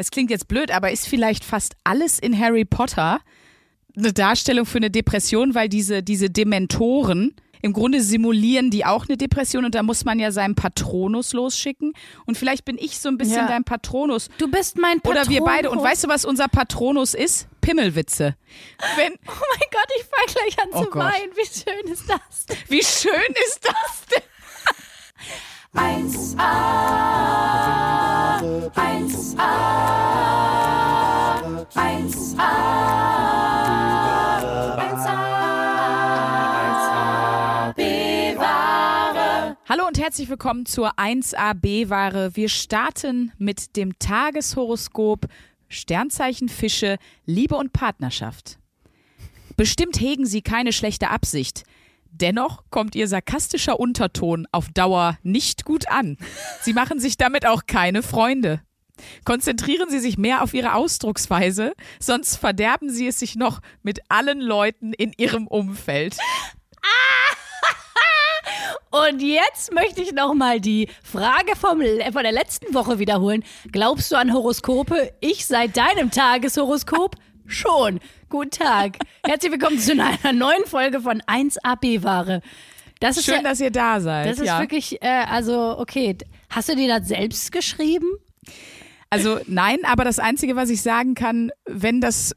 es klingt jetzt blöd, aber ist vielleicht fast alles in Harry Potter eine Darstellung für eine Depression, weil diese, diese Dementoren im Grunde simulieren die auch eine Depression und da muss man ja seinen Patronus losschicken. Und vielleicht bin ich so ein bisschen Ja. dein Patronus. Du bist mein Patronus. Oder wir beide. Und weißt du, was unser Patronus ist? Pimmelwitze. Wenn, Oh mein Gott, ich fange gleich an Oh zu Gott. weinen. Wie schön ist das? denn? wie schön ist das denn? 1a, 1a, 1a, 1a, bewahre. Hallo und herzlich willkommen zur 1AB-Ware. Wir starten mit dem Tageshoroskop Sternzeichen Fische, Liebe und Partnerschaft. Bestimmt hegen Sie keine schlechte Absicht. Dennoch kommt Ihr sarkastischer Unterton auf Dauer nicht gut an. Sie machen sich damit auch keine Freunde. Konzentrieren Sie sich mehr auf Ihre Ausdrucksweise, sonst verderben Sie es sich noch mit allen Leuten in Ihrem Umfeld. Und jetzt möchte ich nochmal die Frage vom, von der letzten Woche wiederholen. Glaubst du an Horoskope? Ich seit deinem Tageshoroskop schon. Guten Tag. Herzlich willkommen zu einer neuen Folge von 1AB-Ware. Das ist Schön, ja, dass ihr da seid. das ist ja. wirklich, äh, also okay. Hast du dir das selbst geschrieben? Also nein, aber das Einzige, was ich sagen kann, wenn das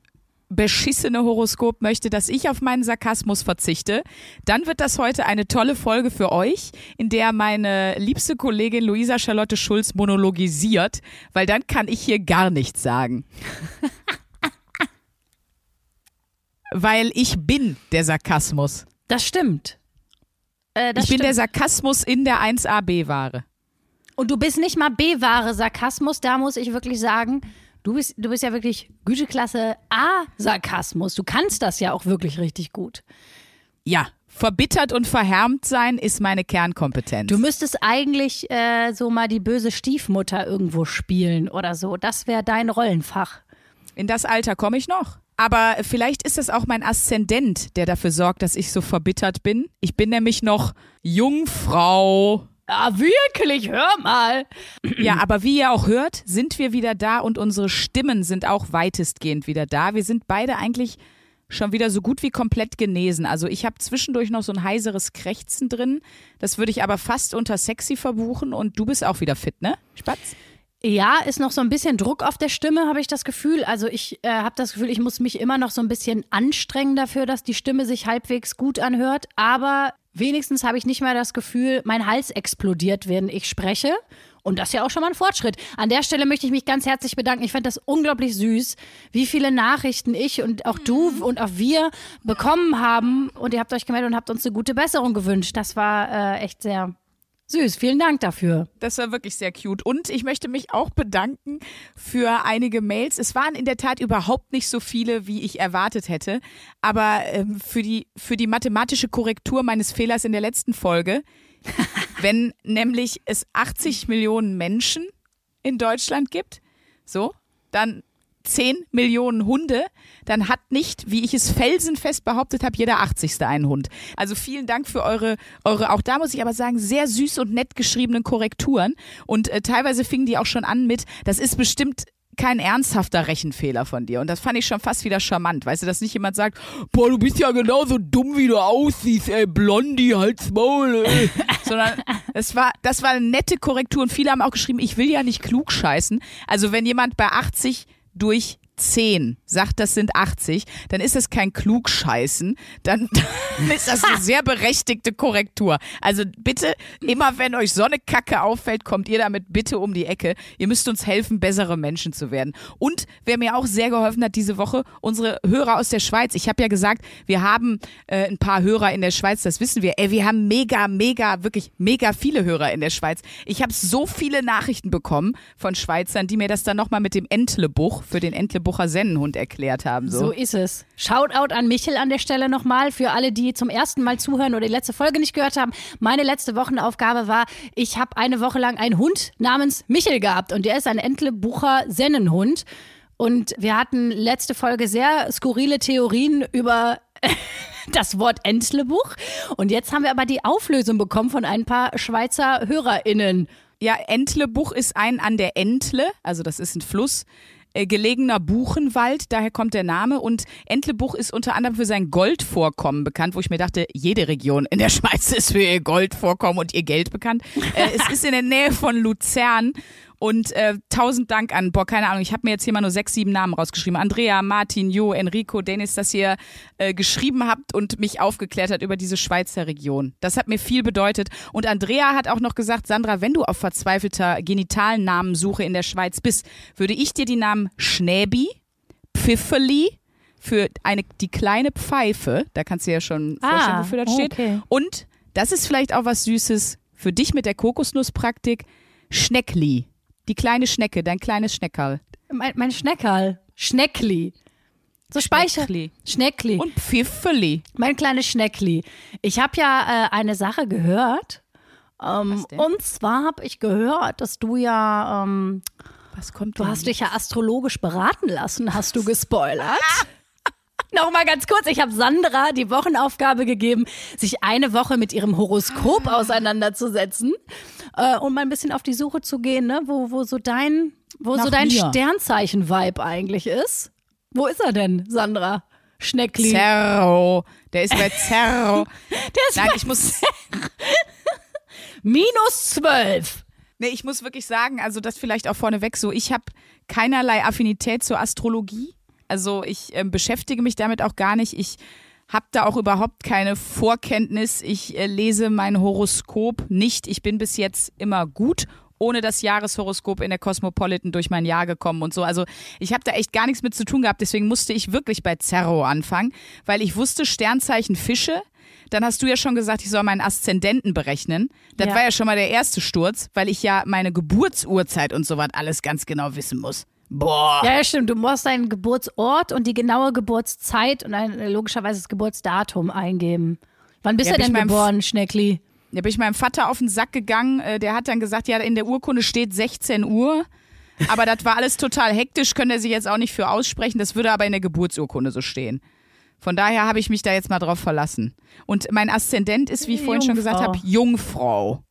beschissene Horoskop möchte, dass ich auf meinen Sarkasmus verzichte, dann wird das heute eine tolle Folge für euch, in der meine liebste Kollegin Luisa Charlotte Schulz monologisiert, weil dann kann ich hier gar nichts sagen. weil ich bin der Sarkasmus. Das stimmt. Äh, das ich bin der. Sarkasmus in der 1AB-Ware. Und du bist nicht mal B-Ware Sarkasmus, da muss ich wirklich sagen, du bist, du bist ja wirklich Güteklasse A Sarkasmus. Du kannst das ja auch wirklich richtig gut. Ja, verbittert und verhärmt sein ist meine Kernkompetenz. Du müsstest eigentlich äh, so mal die böse Stiefmutter irgendwo spielen oder so. Das wäre dein Rollenfach. In das Alter komme ich noch. Aber vielleicht ist es auch mein Aszendent, der dafür sorgt, dass ich so verbittert bin. Ich bin nämlich noch Jungfrau. Ah, wirklich, hör mal. Ja, aber wie ihr auch hört, sind wir wieder da und unsere Stimmen sind auch weitestgehend wieder da. Wir sind beide eigentlich schon wieder so gut wie komplett genesen. Also ich habe zwischendurch noch so ein heiseres Krächzen drin. Das würde ich aber fast unter sexy verbuchen und du bist auch wieder fit, ne? Spatz? Ja, ist noch so ein bisschen Druck auf der Stimme, habe ich das Gefühl. Also ich äh, habe das Gefühl, ich muss mich immer noch so ein bisschen anstrengen dafür, dass die Stimme sich halbwegs gut anhört. Aber wenigstens habe ich nicht mehr das Gefühl, mein Hals explodiert, wenn ich spreche. Und das ist ja auch schon mal ein Fortschritt. An der Stelle möchte ich mich ganz herzlich bedanken. Ich fand das unglaublich süß, wie viele Nachrichten ich und auch du und auch wir bekommen haben. Und ihr habt euch gemeldet und habt uns eine gute Besserung gewünscht. Das war äh, echt sehr süß. Vielen Dank dafür. Das war wirklich sehr cute. Und ich möchte mich auch bedanken für einige Mails. Es waren in der Tat überhaupt nicht so viele, wie ich erwartet hätte. Aber ähm, für, die, für die mathematische Korrektur meines Fehlers in der letzten Folge, wenn nämlich es 80 Millionen Menschen in Deutschland gibt, so, dann 10 Millionen Hunde, dann hat nicht, wie ich es felsenfest behauptet habe, jeder 80. einen Hund. Also vielen Dank für eure, eure, auch da muss ich aber sagen, sehr süß und nett geschriebenen Korrekturen. Und äh, teilweise fingen die auch schon an mit, das ist bestimmt kein ernsthafter Rechenfehler von dir. Und das fand ich schon fast wieder charmant. Weißt du, dass nicht jemand sagt, boah, du bist ja genauso dumm, wie du aussiehst, ey, Blondie, halt's Maul, ey. Sondern es war, das war eine nette Korrektur und viele haben auch geschrieben, ich will ja nicht klug scheißen. Also wenn jemand bei 80 durch 10 sagt, das sind 80, dann ist das kein Klugscheißen, dann, dann ist das eine sehr berechtigte Korrektur. Also bitte, immer wenn euch so eine Kacke auffällt, kommt ihr damit bitte um die Ecke. Ihr müsst uns helfen, bessere Menschen zu werden. Und wer mir auch sehr geholfen hat diese Woche, unsere Hörer aus der Schweiz. Ich habe ja gesagt, wir haben äh, ein paar Hörer in der Schweiz, das wissen wir. Ey, wir haben mega, mega, wirklich mega viele Hörer in der Schweiz. Ich habe so viele Nachrichten bekommen von Schweizern, die mir das dann nochmal mit dem Entlebuch für den Entlebucher Sennenhund erklärt haben. So So. ist es. Shoutout an Michel an der Stelle nochmal für alle, die zum ersten Mal zuhören oder die letzte Folge nicht gehört haben. Meine letzte Wochenaufgabe war, ich habe eine Woche lang einen Hund namens Michel gehabt und der ist ein Entlebucher Sennenhund. Und wir hatten letzte Folge sehr skurrile Theorien über das Wort Entlebuch. Und jetzt haben wir aber die Auflösung bekommen von ein paar Schweizer HörerInnen. Ja, Entlebuch ist ein an der Entle, also das ist ein Fluss, gelegener Buchenwald, daher kommt der Name. Und Entlebuch ist unter anderem für sein Goldvorkommen bekannt, wo ich mir dachte, jede Region in der Schweiz ist für ihr Goldvorkommen und ihr Geld bekannt. Äh, es ist in der Nähe von Luzern und äh, tausend Dank an, boah, keine Ahnung, ich habe mir jetzt hier mal nur sechs, sieben Namen rausgeschrieben. Andrea, Martin, Jo, Enrico, Dennis, dass ihr äh, geschrieben habt und mich aufgeklärt hat über diese Schweizer Region. Das hat mir viel bedeutet. Und Andrea hat auch noch gesagt, Sandra, wenn du auf verzweifelter Genitalnamensuche in der Schweiz bist, würde ich dir die Namen Schnäbi, Pfiffeli, für eine, die kleine Pfeife, da kannst du ja schon vorstellen, Ah, wofür das steht. okay. Und das ist vielleicht auch was Süßes für dich mit der Kokosnusspraktik. Schneckli. Die kleine Schnecke, dein kleines Schneckerl. Mein, mein Schneckerl. Schneckli. So Speicher. Schneckli. Schneckli. Und Pfiffeli. Mein kleines Schneckli. Ich habe ja äh, eine Sache gehört. Ähm, und zwar habe ich gehört, dass du ja, ähm, Was kommt du hast dich ja astrologisch beraten lassen, hast du gespoilert. Nochmal ganz kurz, ich habe Sandra die Wochenaufgabe gegeben, sich eine Woche mit ihrem Horoskop auseinanderzusetzen äh, und mal ein bisschen auf die Suche zu gehen, ne? wo, wo so dein, wo Nach so dein. Sternzeichen-Vibe eigentlich ist. Wo ist er denn, Sandra? Schneckli. Zerro. Der ist bei Zerro. Der ist Nein, bei ich muss, minus zwölf. nee, ich muss wirklich sagen, also das vielleicht auch vorneweg so, ich habe keinerlei Affinität zur Astrologie. Also ich ähm, beschäftige mich damit auch gar nicht. Ich habe da auch überhaupt keine Vorkenntnis. Ich äh, lese mein Horoskop nicht. Ich bin bis jetzt immer gut ohne das Jahreshoroskop in der Cosmopolitan durch mein Jahr gekommen und so. Also ich habe da echt gar nichts mit zu tun gehabt. Deswegen musste ich wirklich bei Zerro anfangen, weil ich wusste Sternzeichen Fische. Dann hast du ja schon gesagt, ich soll meinen Aszendenten berechnen. Das Ja. war ja schon mal der erste Sturz, weil ich ja meine Geburtsurzeit und so was alles ganz genau wissen muss. Boah. Ja, stimmt. Du musst deinen Geburtsort und die genaue Geburtszeit und ein, logischerweise das Geburtsdatum eingeben. Wann bist Ja, du denn geboren, Schneckli? Da bin ich meinem Vater auf den Sack gegangen. Äh, Der hat dann gesagt, ja, in der Urkunde steht 16 Uhr. Aber das war alles total hektisch, könnte er sich jetzt auch nicht für aussprechen. Das würde aber in der Geburtsurkunde so stehen. Von daher habe ich mich da jetzt mal drauf verlassen. Und mein Aszendent ist, wie ich vorhin schon gesagt Jungfrau. habe, Jungfrau.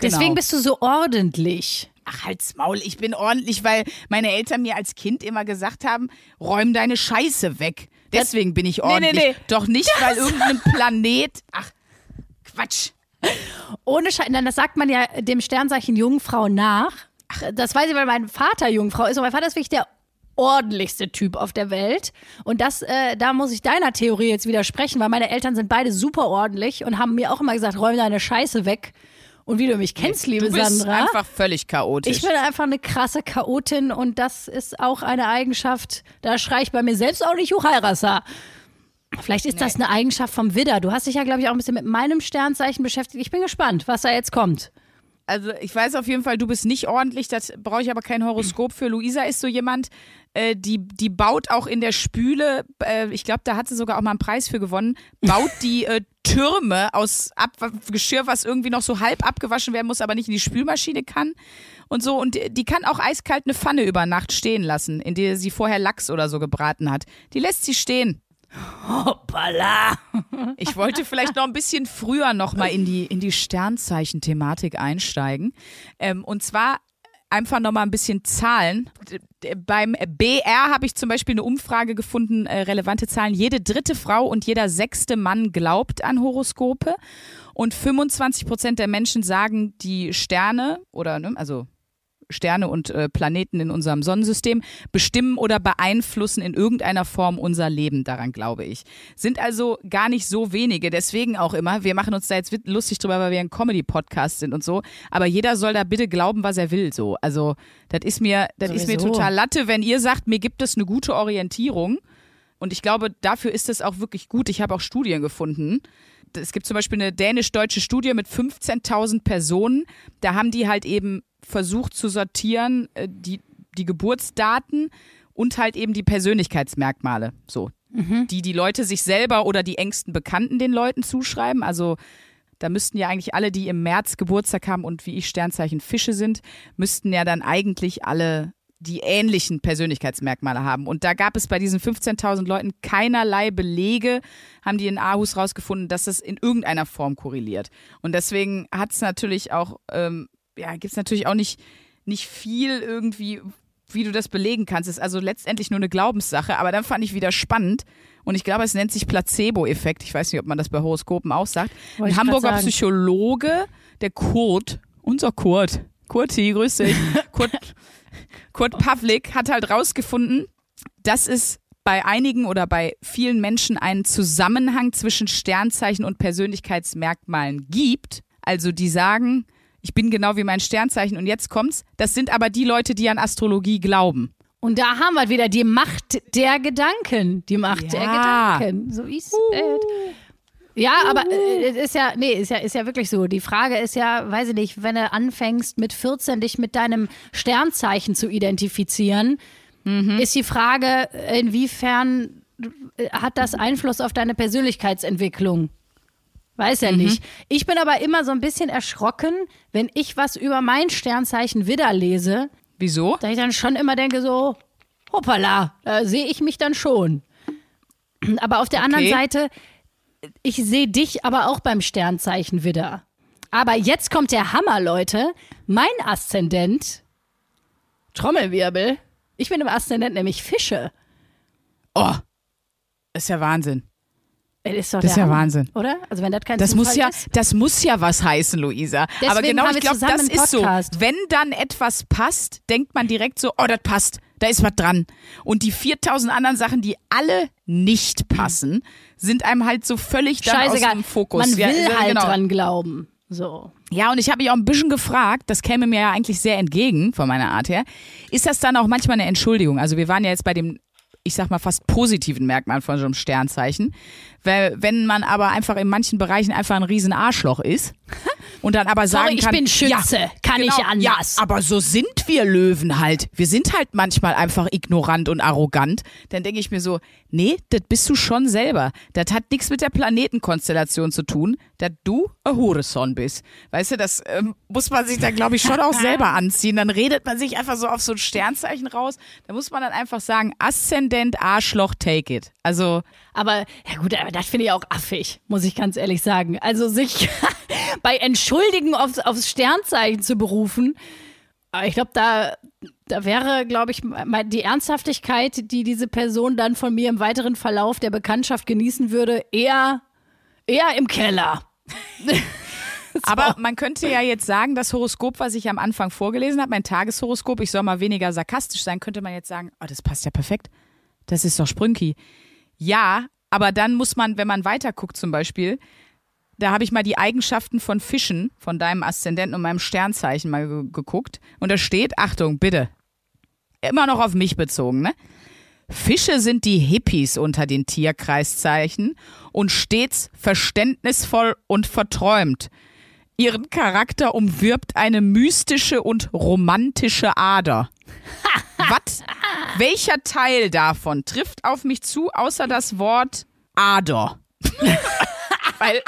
Deswegen Genau. bist du so ordentlich. Ach, halt's Maul, ich bin ordentlich, weil meine Eltern mir als Kind immer gesagt haben, räum deine Scheiße weg. Deswegen bin ich nee, ordentlich. nee. Doch nicht, weil irgendein Planet. Ach, Quatsch. Ohne Scheiß. Nein, das sagt man ja dem Sternzeichen Jungfrau nach. Das weiß ich, weil mein Vater Jungfrau ist. Und mein Vater ist wirklich der ordentlichste Typ auf der Welt. Und das, äh, da muss ich deiner Theorie jetzt widersprechen, weil meine Eltern sind beide super ordentlich und haben mir auch immer gesagt, räum deine Scheiße weg. Und wie du mich kennst, liebe Du bist Sandra. einfach völlig chaotisch. Ich bin einfach eine krasse Chaotin und das ist auch eine Eigenschaft, da schreie ich bei mir selbst auch nicht Juchairasa. Vielleicht ist das eine Eigenschaft vom Widder. Du hast dich ja, glaube ich, auch ein bisschen mit meinem Sternzeichen beschäftigt. Ich bin gespannt, was da jetzt kommt. Also ich weiß auf jeden Fall, du bist nicht ordentlich, das brauche ich aber kein Horoskop für. Luisa ist so jemand, äh, die, die baut auch in der Spüle, äh, ich glaube, da hat sie sogar auch mal einen Preis für gewonnen, baut die äh, Türme aus Ab Geschirr, was irgendwie noch so halb abgewaschen werden muss, aber nicht in die Spülmaschine kann und so. Und die kann auch eiskalt eine Pfanne über Nacht stehen lassen, in der sie vorher Lachs oder so gebraten hat. Die lässt sie stehen. Hoppala. Ich wollte vielleicht noch ein bisschen früher noch mal in die, in die Sternzeichen-Thematik einsteigen. Ähm, und zwar einfach noch mal ein bisschen Zahlen. Beim BR habe ich zum Beispiel eine Umfrage gefunden, äh, relevante Zahlen. Jede dritte Frau und jeder sechste Mann glaubt an Horoskope. Und 25 Prozent der Menschen sagen, die Sterne oder, ne, also Sterne und äh, Planeten in unserem Sonnensystem bestimmen oder beeinflussen in irgendeiner Form unser Leben. Daran glaube ich. Sind also gar nicht so wenige. Deswegen auch immer, wir machen uns da jetzt lustig drüber, weil wir ein Comedy-Podcast sind und so. Aber jeder soll da bitte glauben, was er will. So, also das ist mir, das ist mir total Latte, wenn ihr sagt, mir gibt es eine gute Orientierung. Und ich glaube, dafür ist es auch wirklich gut. Ich habe auch Studien gefunden. Es gibt zum Beispiel eine dänisch-deutsche Studie mit 15.000 Personen. Da haben die halt eben versucht zu sortieren, äh, die, die Geburtsdaten und halt eben die Persönlichkeitsmerkmale. So. Die die Leute sich selber oder die engsten Bekannten den Leuten zuschreiben. Also da müssten ja eigentlich alle, die im März Geburtstag haben und wie ich Sternzeichen Fische sind, müssten ja dann eigentlich alle die ähnlichen Persönlichkeitsmerkmale haben. Und da gab es bei diesen 15.000 Leuten keinerlei Belege, haben die in Aarhus rausgefunden, dass das in irgendeiner Form korreliert. Und deswegen hat es natürlich auch ähm, ja, gibt es natürlich auch nicht, nicht viel irgendwie, wie du das belegen kannst. Es ist also letztendlich nur eine Glaubenssache, aber dann fand ich wieder spannend. Und ich glaube, es nennt sich Placebo-Effekt. Ich weiß nicht, ob man das bei Horoskopen auch sagt. Ein Hamburger. Psychologe, der Kurt, unser Kurt, Kurti, grüß dich, Kurt, Kurt Pavlik hat halt rausgefunden, dass es bei einigen oder bei vielen Menschen einen Zusammenhang zwischen Sternzeichen und Persönlichkeitsmerkmalen gibt. Also die sagen, ich bin genau wie mein Sternzeichen und jetzt kommt's. Das sind aber die Leute, die an Astrologie glauben. Und da haben wir wieder die Macht der Gedanken. Die Macht der Ja. Gedanken. So ist es. Ja, aber äh, es ist ja, nee, ist ja, ist ja wirklich so. Die Frage ist ja, weiß ich nicht, wenn du anfängst mit 14 dich mit deinem Sternzeichen zu identifizieren, ist die Frage, inwiefern äh, hat das Einfluss auf deine Persönlichkeitsentwicklung? Weiß ja nicht. Ich bin aber immer so ein bisschen erschrocken, wenn ich was über mein Sternzeichen Widder lese, Wieso? da ich dann schon immer denke so, hoppala, da sehe ich mich dann schon. Aber auf der anderen Okay. Seite, ich sehe dich aber auch beim Sternzeichen Widder. Aber jetzt kommt der Hammer, Leute. Mein Aszendent, Trommelwirbel, ich bin im Aszendent nämlich Fische. Oh, ist ja Wahnsinn. Das ist, Das ist ja Hammer, Wahnsinn. Oder? Also wenn das kein Das Zufall muss ja, ist. das muss ja was heißen, Luisa. Deswegen Aber genau, haben ich glaube, das ist so. Wenn dann etwas passt, denkt man direkt so, oh, das passt, da ist was dran. Und die 4000 anderen Sachen, die alle nicht passen, sind einem halt so völlig dann aus dem Fokus. Man will ja, halt genau. dran glauben. So. Ja, und ich habe mich auch ein bisschen gefragt, das käme mir ja eigentlich sehr entgegen von meiner Art her. Ist das dann auch manchmal eine Entschuldigung? Also wir waren ja jetzt bei dem, ich sag mal, fast positiven Merkmal von so einem Sternzeichen. Weil, wenn man aber einfach in manchen Bereichen einfach ein riesen Arschloch ist und dann aber sagen Sorry, ich kann, bin Schütze, ja, kann genau, ich anders. Ja, aber so sind wir Löwen halt. Wir sind halt manchmal einfach ignorant und arrogant. Dann denke ich mir so, nee, das bist du schon selber. Das hat nichts mit der Planetenkonstellation zu tun, dass du ein Hurensohn bist. Weißt du, das ähm, muss man sich dann, glaube ich, schon auch selber anziehen. Dann redet man sich einfach so auf so ein Sternzeichen raus. Da muss man dann einfach sagen, Aszendent, Arschloch, take it. Also, Aber, ja gut, aber das finde ich auch affig, muss ich ganz ehrlich sagen. Also sich bei Entschuldigen aufs, aufs Sternzeichen zu berufen, aber ich glaube, da, da wäre, glaube ich, die Ernsthaftigkeit, die diese Person dann von mir im weiteren Verlauf der Bekanntschaft genießen würde, eher, eher im Keller. Aber man könnte ja jetzt sagen, das Horoskop, was ich am Anfang vorgelesen habe, mein Tageshoroskop, ich soll mal weniger sarkastisch sein, könnte man jetzt sagen, oh, das passt ja perfekt. Das ist doch Sprünki. Ja, aber dann muss man, wenn man weiter guckt zum Beispiel, da habe ich mal die Eigenschaften von Fischen, von deinem Aszendenten und meinem Sternzeichen mal ge geguckt. Und da steht, Achtung, bitte, immer noch auf mich bezogen, ne? Fische sind die Hippies unter den Tierkreiszeichen und stets verständnisvoll und verträumt. Ihren Charakter umwirbt eine mystische und romantische Ader. Was? Welcher Teil davon trifft auf mich zu, außer das Wort Ader? Weil,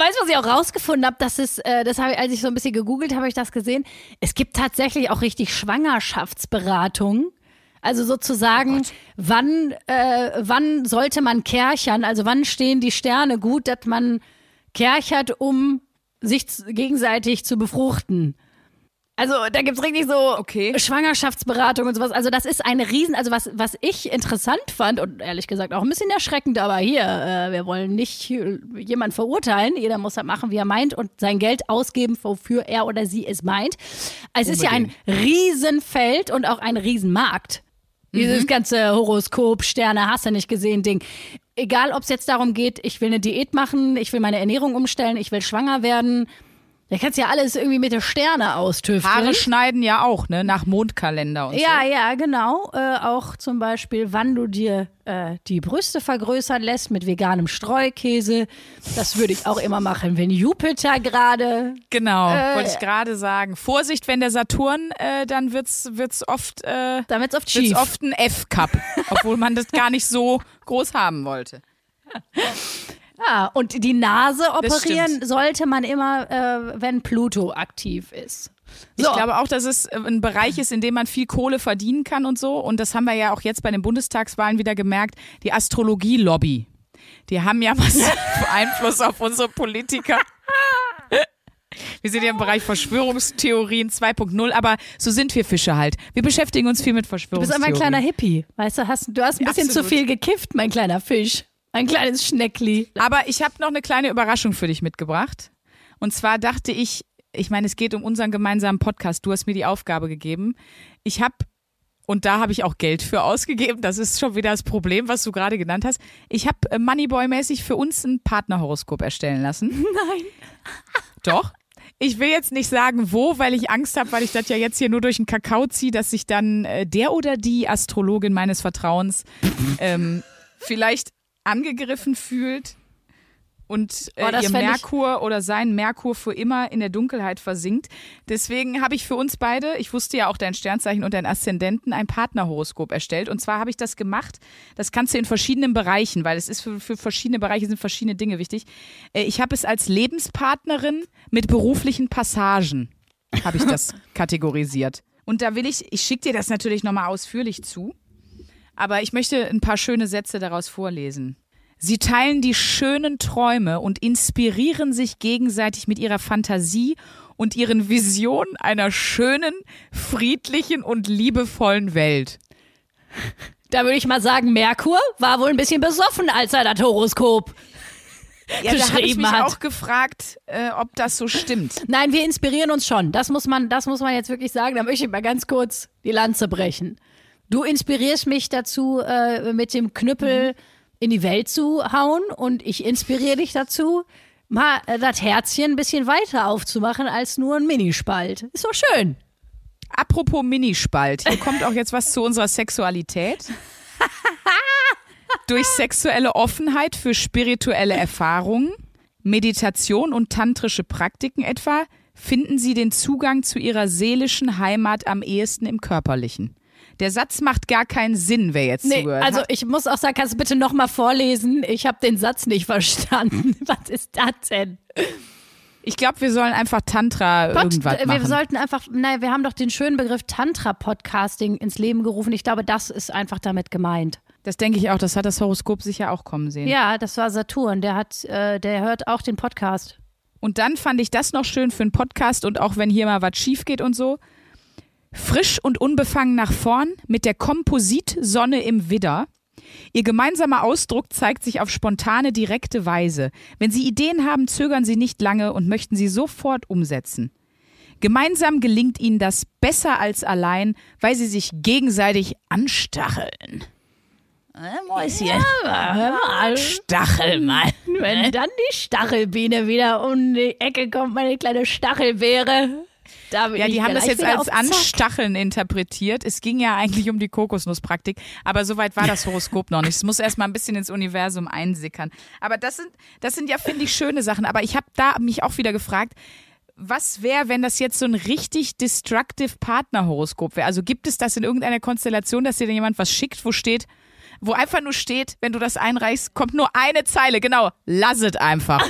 Weißt du, was ich auch rausgefunden habe? Das ist, äh, das habe ich, als ich so ein bisschen gegoogelt habe, ich das gesehen. Es gibt tatsächlich auch richtig Schwangerschaftsberatung. Also sozusagen, wann, äh, wann sollte man kärchern? Also wann stehen die Sterne gut, dass man kärchert, um sich gegenseitig zu befruchten? Also da gibt's richtig so Okay. Schwangerschaftsberatung und sowas. Also das ist eine Riesen, also was, was ich interessant fand und ehrlich gesagt auch ein bisschen erschreckend, aber hier, äh, wir wollen nicht äh, jemand verurteilen. Jeder muss das machen, wie er meint und sein Geld ausgeben, wofür er oder sie es meint. Es ist ja ein Riesenfeld und auch ein Riesenmarkt. Dieses ganze Horoskop, Sterne, hast du nicht gesehen, Ding. Egal, ob es jetzt darum geht, ich will eine Diät machen, ich will meine Ernährung umstellen, ich will schwanger werden. Da kannst du ja alles irgendwie mit der Sterne austüfteln. Haare schneiden ja auch, ne? Nach Mondkalender und Ja, ja, genau. Äh, auch zum Beispiel, wann du dir äh, die Brüste vergrößern lässt mit veganem Streukäse. Das würde ich auch immer machen, wenn Jupiter gerade. so. Genau, Äh, wollte ich gerade sagen. Vorsicht, wenn der Saturn, äh, dann wird's, wird's oft, äh, Damit oft wird's oft ein F-Cup, obwohl man das gar nicht so groß haben wollte. Ja, und die Nase operieren sollte man immer, äh, wenn Pluto aktiv ist. Ich So. glaube auch, dass es äh, ein Bereich ist, in dem man viel Kohle verdienen kann und so. Und das haben wir ja auch jetzt bei den Bundestagswahlen wieder gemerkt. Die Astrologie-Lobby. Die haben ja was Einfluss auf unsere Politiker. Wir sind ja im Bereich Verschwörungstheorien 2.0, aber so sind wir Fische halt. Wir beschäftigen uns viel mit Du bist Verschwörungstheorien. einfach ein kleiner Hippie. Weißt du, hast, du hast ein bisschen Absolut. zu viel gekifft, mein kleiner Fisch. Ein kleines Schneckli. Aber ich habe noch eine kleine Überraschung für dich mitgebracht. Und zwar dachte ich, ich meine, es geht um unseren gemeinsamen Podcast. Du hast mir die Aufgabe gegeben. Ich habe, und da habe ich auch Geld für ausgegeben, das ist schon wieder das Problem, was du gerade genannt hast. Ich habe äh, Moneyboy-mäßig für uns ein Partnerhoroskop erstellen lassen. Nein. Doch. Ich will jetzt nicht sagen, wo, weil ich Angst habe, weil ich das ja jetzt hier nur durch den Kakao ziehe, dass sich dann äh, der oder die Astrologin meines Vertrauens ähm, vielleicht angegriffen fühlt und äh, Oh, ihr Merkur oder sein Merkur für immer in der Dunkelheit versinkt. Deswegen habe ich für uns beide, ich wusste ja auch dein Sternzeichen und dein Aszendenten, ein Partnerhoroskop erstellt. Und zwar habe ich das gemacht, das kannst du in verschiedenen Bereichen, weil es ist für, für verschiedene Bereiche sind verschiedene Dinge wichtig. Äh, ich habe es als Lebenspartnerin mit beruflichen Passagen, habe ich das kategorisiert. Und da will ich, ich schicke dir das natürlich nochmal ausführlich zu, aber ich möchte ein paar schöne Sätze daraus vorlesen. Sie teilen die schönen Träume und inspirieren sich gegenseitig mit ihrer Fantasie und ihren Visionen einer schönen, friedlichen und liebevollen Welt. Da würde ich mal sagen, Merkur war wohl ein bisschen besoffen, als er das Horoskop Ja, da habe ich mich hat. auch gefragt, äh, ob das so stimmt. Nein, wir inspirieren uns schon. Das muss man, das muss man jetzt wirklich sagen. Da möchte ich mal ganz kurz die Lanze brechen. Du inspirierst mich dazu, äh, mit dem Knüppel in die Welt zu hauen und ich inspiriere dich dazu, mal äh, das Herzchen ein bisschen weiter aufzumachen als nur ein Minispalt. Ist doch schön. Apropos Minispalt, hier kommt auch jetzt was zu unserer Sexualität. Durch sexuelle Offenheit für spirituelle Erfahrungen, Meditation und tantrische Praktiken etwa finden Sie den Zugang zu Ihrer seelischen Heimat am ehesten im körperlichen. Der Satz macht gar keinen Sinn, wer jetzt Nee, zugehört also hat. ich muss auch sagen, kannst du bitte nochmal vorlesen? Ich habe den Satz nicht verstanden. Was ist das denn? Ich glaube, wir sollen einfach Tantra Pod, irgendwas wir machen. sollten einfach, nein, wir haben doch den schönen Begriff Tantra-Podcasting ins Leben gerufen. Ich glaube, das ist einfach damit gemeint. Das denke ich auch, das hat das Horoskop sicher auch kommen sehen. Ja, das war Saturn. Der hat, äh, der hört auch den Podcast. Und dann fand ich das noch schön für einen Podcast und auch wenn hier mal was schief geht und so. Frisch und unbefangen nach vorn mit der Kompositsonne im Widder. Ihr gemeinsamer Ausdruck zeigt sich auf spontane, direkte Weise. Wenn Sie Ideen haben, zögern Sie nicht lange und möchten sie sofort umsetzen. Gemeinsam gelingt Ihnen das besser als allein, weil Sie sich gegenseitig anstacheln. Mäuschen. Hör mal, Stachel mal. wenn dann die Stachelbiene wieder um die Ecke kommt, meine kleine Stachelbeere. Ja, die haben das jetzt als. Anstacheln interpretiert. Es ging ja eigentlich um die Kokosnusspraktik, aber soweit war das Horoskop noch nicht. Es muss erst mal ein bisschen ins Universum einsickern. Aber das sind, das sind ja, finde ich, schöne Sachen. Aber ich habe da mich auch wieder gefragt, was wäre, wenn das jetzt so ein richtig destructive Partnerhoroskop wäre? Also gibt es das in irgendeiner Konstellation, dass dir dann jemand was schickt, wo steht, wo einfach nur steht, wenn du das einreichst, kommt nur eine Zeile, genau, lass es einfach.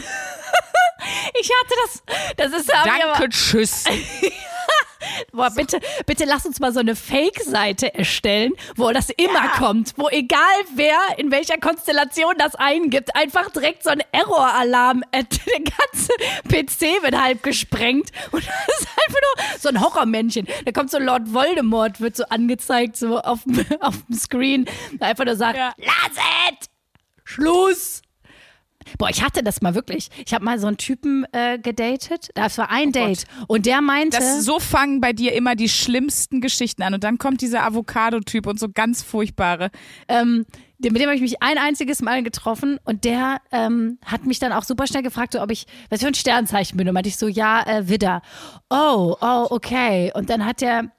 Ich hatte das, das ist aber, Danke, tschüss. boah, bitte, bitte lass uns mal so eine Fake-Seite erstellen, wo das immer kommt, wo egal wer in welcher Konstellation das eingibt, einfach direkt so ein Error-Alarm, äh, der ganze PC wird halb gesprengt und das ist einfach nur so ein Horrormännchen. Da kommt so Lord Voldemort, wird so angezeigt, so auf, dem- auf dem Screen, der einfach nur sagt, Ja. lass es! Schluss! Boah, ich hatte das mal wirklich. Ich habe mal so einen Typen äh, gedatet. Das war ein Date. Und der meinte. Das, so fangen bei dir immer die schlimmsten Geschichten an. Und dann kommt dieser Avocado-Typ und so ganz furchtbare. ähm, mit dem habe ich mich ein einziges Mal getroffen und der ähm, hat mich dann auch super schnell gefragt, ob ich, was für ein Sternzeichen bin. Und meinte ich so, ja, äh, Widder. Oh, oh, okay. Und dann hat der,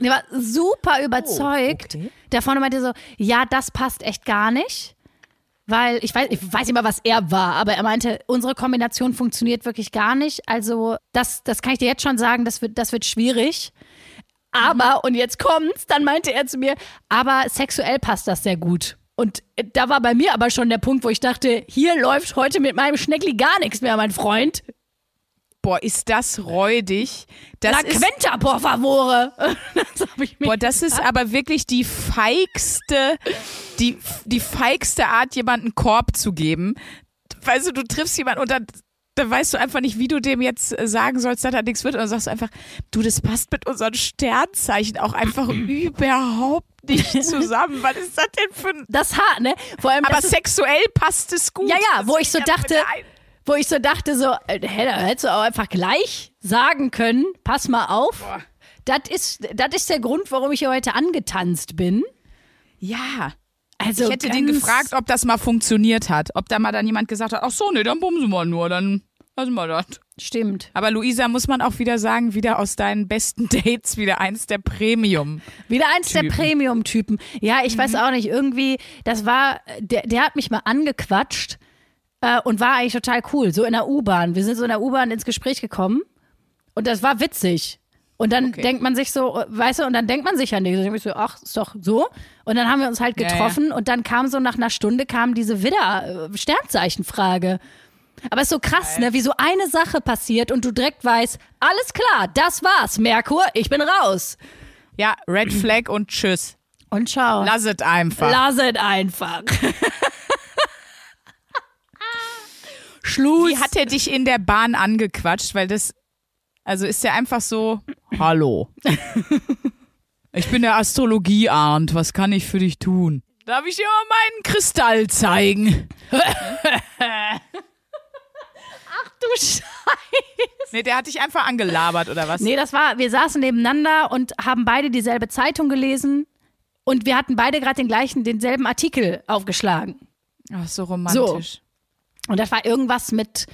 der war super überzeugt. okay. Der vorne meinte so, ja, das passt echt gar nicht. Weil ich weiß, ich weiß nicht mal, was er war, aber er meinte, unsere Kombination funktioniert wirklich gar nicht. Also, das, das kann ich dir jetzt schon sagen, das wird, das wird schwierig. Aber, und jetzt kommt's, dann meinte er zu mir, aber sexuell passt das sehr gut. Und äh, da war bei mir aber schon der Punkt, wo ich dachte, hier läuft heute mit meinem Schneckli gar nichts mehr, mein Freund. Boah, ist das räudig. Das La ist, Quenta, por favore. Das boah, das ist aber wirklich die feigste, die, die feigste Art, jemanden einen Korb zu geben. Weißt du, du triffst jemanden und dann da weißt du einfach nicht, wie du dem jetzt äh, sagen sollst, dass da nichts wird. Und dann sagst du einfach, du, das passt mit unseren Sternzeichen auch einfach überhaupt nicht zusammen. Was ist das denn für ein. Das Haar, ne? Vor allem, Aber sexuell passt es gut. Ja, ja, wo ich so dachte, ein- wo ich so dachte, so, äh, hä, da hättest du auch einfach gleich sagen können, pass mal auf. Das ist, das ist der Grund, warum ich hier heute angetanzt bin. Ja. Also Ich hätte den gefragt, ob das mal funktioniert hat. Ob da mal dann jemand gesagt hat, ach so, nee, dann bumsen wir nur, dann lassen wir das. Stimmt. Aber Luisa, muss man auch wieder sagen, wieder aus deinen besten Dates, wieder eins der Premium. Wieder eins der Typen. Premium-Typen. Ja, ich weiß auch nicht, irgendwie, das war, der, der hat mich mal angequatscht äh, und war eigentlich total cool. So in der U-Bahn. Wir sind so in der U-Bahn ins Gespräch gekommen und das war witzig. Und dann Okay. denkt man sich so, äh, weißt du, und dann denkt man sich an nichts. Dann denke ich so, ach, ist doch so. Und dann haben wir uns halt Ja, ja. getroffen und dann kam so nach einer Stunde kam diese Widder-Sternzeichenfrage. Aber es ist so krass, ne, wie so eine Sache passiert und du direkt weißt, alles klar, das war's, Merkur, ich bin raus. Ja, Red Flag und Tschüss. Und schau. Lass es einfach. Lass es einfach. Schluss. Wie hat er dich in der Bahn angequatscht? Weil das, also ist er einfach so, hallo. Ich bin der Astrologie Arndt, was kann ich für dich tun? Darf ich dir mal meinen Kristall zeigen? du Scheiße. Nee, der hat dich einfach angelabert oder was? Nee, das war, wir saßen nebeneinander und haben beide dieselbe Zeitung gelesen und wir hatten beide gerade den gleichen, denselben Artikel aufgeschlagen. Ach, so romantisch. Und das war irgendwas mit,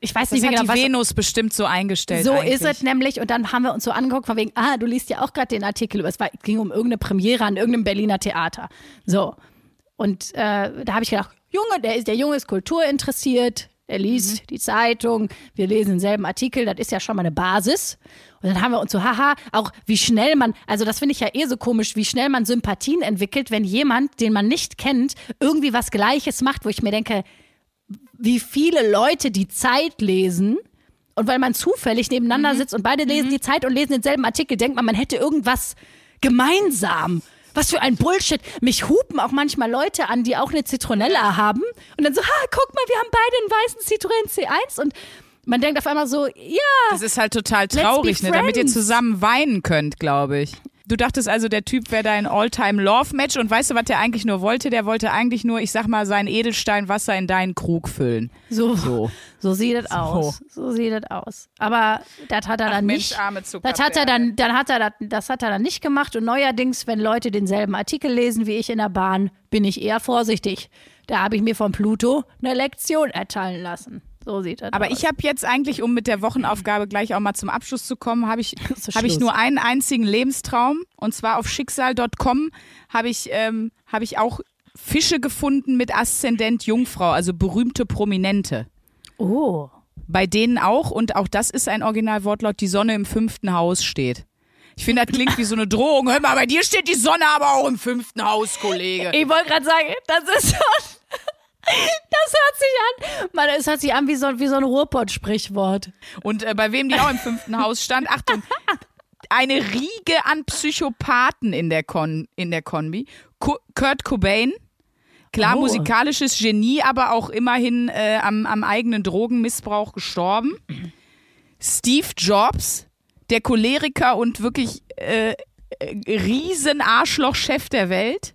ich weiß Das nicht mehr genau, die was. Venus bestimmt so eingestellt. So eigentlich. ist es nämlich. Und dann haben wir uns so angeguckt, von wegen, ah, du liest ja auch gerade den Artikel. Es war, ging um irgendeine Premiere an irgendeinem Berliner Theater. So. Und äh, da habe ich gedacht, Junge, der, ist, der Junge ist kulturinteressiert, er liest die Zeitung, wir lesen denselben Artikel, das ist ja schon mal eine Basis. Und dann haben wir uns so, haha, auch wie schnell man, also das finde ich ja eh so komisch, wie schnell man Sympathien entwickelt, wenn jemand, den man nicht kennt, irgendwie was Gleiches macht, wo ich mir denke, wie viele Leute die Zeit lesen und weil man zufällig nebeneinander sitzt und beide lesen die Zeit und lesen denselben Artikel, denkt man, man hätte irgendwas gemeinsam. Was für ein Bullshit. Mich hupen auch manchmal Leute an, die auch eine Zitronella haben und dann so, ha, guck mal, wir haben beide einen weißen Citroën C1 und man denkt auf einmal so, ja, Das ist halt total traurig, ne? damit ihr zusammen weinen könnt, glaube ich. Du dachtest also, der Typ wäre dein All-Time-Love-Match und weißt du, was der eigentlich nur wollte? Der wollte eigentlich nur, ich sag mal, sein Edelsteinwasser in deinen Krug füllen. so, So. so sieht es aus. So sieht es aus. Aber das hat er Ach dann Mensch, nicht. Das hat er dann, dann hat er das, das hat er dann nicht gemacht. Und neuerdings, wenn Leute denselben Artikel lesen wie ich in der Bahn, bin ich eher vorsichtig. Da habe ich mir von Pluto eine Lektion erteilen lassen. So sieht das Aber aus. ich habe jetzt eigentlich, um mit der Wochenaufgabe gleich auch mal zum Abschluss zu kommen, habe ich, hab ich nur einen einzigen Lebenstraum. Und zwar auf schicksal.com habe ich, ähm, hab ich auch Fische gefunden mit Aszendent Jungfrau, also berühmte Prominente. oh. Bei denen auch, und auch das ist ein Originalwortlaut, die Sonne im fünften Haus steht. Ich finde, das klingt wie so eine Drohung. Hör mal, bei dir steht die Sonne aber auch im fünften Haus, Kollege. Ich wollte gerade sagen, das ist schon. Das hört sich an. Man, es hört sich an wie so, wie so ein Ruhrpott-Sprichwort. Und äh, bei wem die auch im fünften Haus stand, Achtung, eine Riege an Psychopathen in der, Kon in der Kombi. Ku Kurt Cobain, klar Oh. musikalisches Genie, aber auch immerhin äh, am, am eigenen Drogenmissbrauch gestorben. Steve Jobs, der Choleriker und wirklich äh, äh, Riesen-Arschloch-Chef der Welt.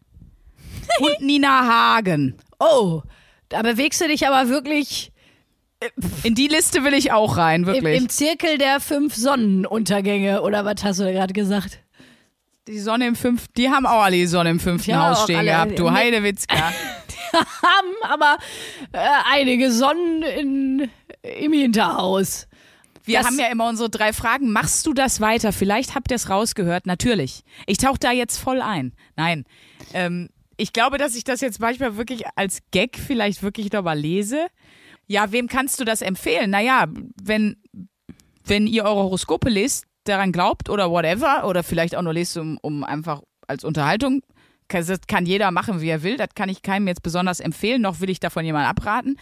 Und Nina Hagen. Oh, da bewegst du dich aber wirklich In die Liste will ich auch rein, im, wirklich. im Zirkel der fünf Sonnenuntergänge. Oder was hast du da gerade gesagt? Die Sonne im fünften, die haben auch alle die Sonne im fünften Ja, Haus stehen alle. gehabt, du. Heidewitzka. haben aber äh, einige Sonnen in, im Hinterhaus. Wir Das- haben ja immer unsere drei Fragen. Machst du das weiter? Vielleicht habt ihr es rausgehört. Natürlich. Ich tauche da jetzt voll ein. Nein. Ähm, ich glaube, dass ich das jetzt manchmal wirklich als Gag vielleicht wirklich nochmal lese. Ja, wem kannst du das empfehlen? Naja, wenn, wenn ihr eure Horoskope lest, daran glaubt oder whatever, oder vielleicht auch nur lest, um, um einfach als Unterhaltung. kann- Das kann jeder machen, wie er will. Das kann ich keinem jetzt besonders empfehlen, noch will ich davon jemand abraten.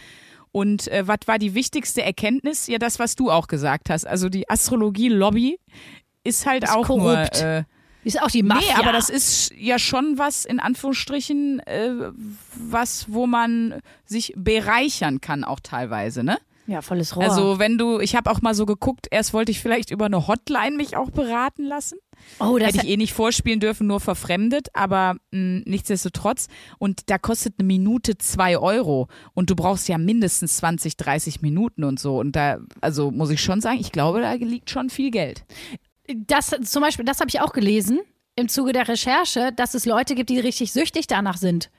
Und äh, was war die wichtigste Erkenntnis? Ja, das, was du auch gesagt hast. Also die Astrologie-Lobby ist halt Ist auch korrupt. nur. Äh, Ist auch die Mafia. Nee, aber das ist ja schon was, in Anführungsstrichen, äh, was, wo man sich bereichern kann, auch teilweise, ne? Ja, volles Rohr. Also wenn du, ich habe auch mal so geguckt, erst wollte ich vielleicht über eine Hotline mich auch beraten lassen. oh, das Hätte ich eh nicht vorspielen dürfen, nur verfremdet, aber mh, nichtsdestotrotz. Und da kostet eine Minute zwei Euro und du brauchst ja mindestens 20, 30 Minuten und so. Und da, also muss ich schon sagen, ich glaube, da liegt schon viel Geld. Das zum Beispiel, das habe ich auch gelesen im Zuge der Recherche, dass es Leute gibt, die richtig süchtig danach sind.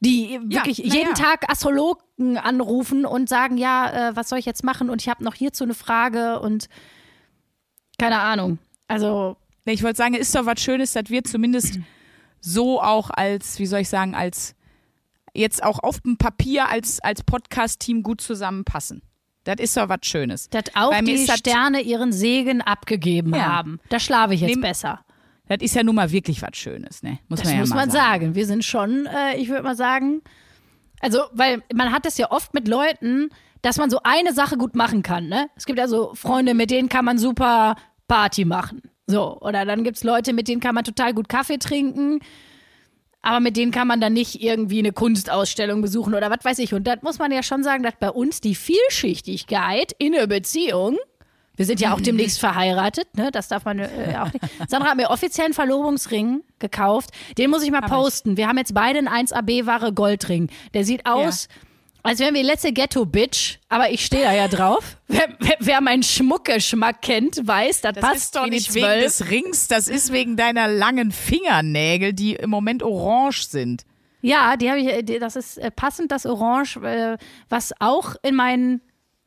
Die wirklich na jeden ja. Tag Astrologen anrufen und sagen, ja, äh, was soll ich jetzt machen? Und ich habe noch hierzu eine Frage und keine Ahnung. Also, Ich wollte sagen, ist doch was Schönes, dass wir zumindest so auch als, wie soll ich sagen, als jetzt auch auf dem Papier als, als Podcast-Team gut zusammenpassen. Das ist doch was Schönes. dass auch mir die das- Sterne ihren Segen abgegeben Ja. haben. Da schlafe ich jetzt Nehm- besser. Das ist ja nun mal wirklich was Schönes, ne? Muss Das man ja muss man sagen. sagen. Wir sind schon, äh, ich würde mal sagen, also, weil man hat es ja oft mit Leuten, dass man so eine Sache gut machen kann. Ne? Es gibt ja so Freunde, mit denen kann man super Party machen. So, oder dann gibt es Leute, mit denen kann man total gut Kaffee trinken, aber mit denen kann man dann nicht irgendwie eine Kunstausstellung besuchen oder was weiß ich. Und das muss man ja schon sagen, dass bei uns die Vielschichtigkeit in der Beziehung wir sind ja auch demnächst verheiratet, ne? Das darf man äh, auch nicht. Sandra hat mir offiziell einen Verlobungsring gekauft. Den muss ich mal posten. Wir haben jetzt beide einen 1AB-Ware Goldring. Der sieht aus, als wären wir die letzte Ghetto-Bitch, aber ich stehe da ja drauf. Wer, wer, wer meinen Schmuckgeschmack kennt, weiß, das, Das passt ist doch nicht wegen 12. des Rings, das ist wegen deiner langen Fingernägel, die im Moment orange sind. Ja, die habe ich, äh, das ist äh, passend, das Orange, äh, was auch in meinen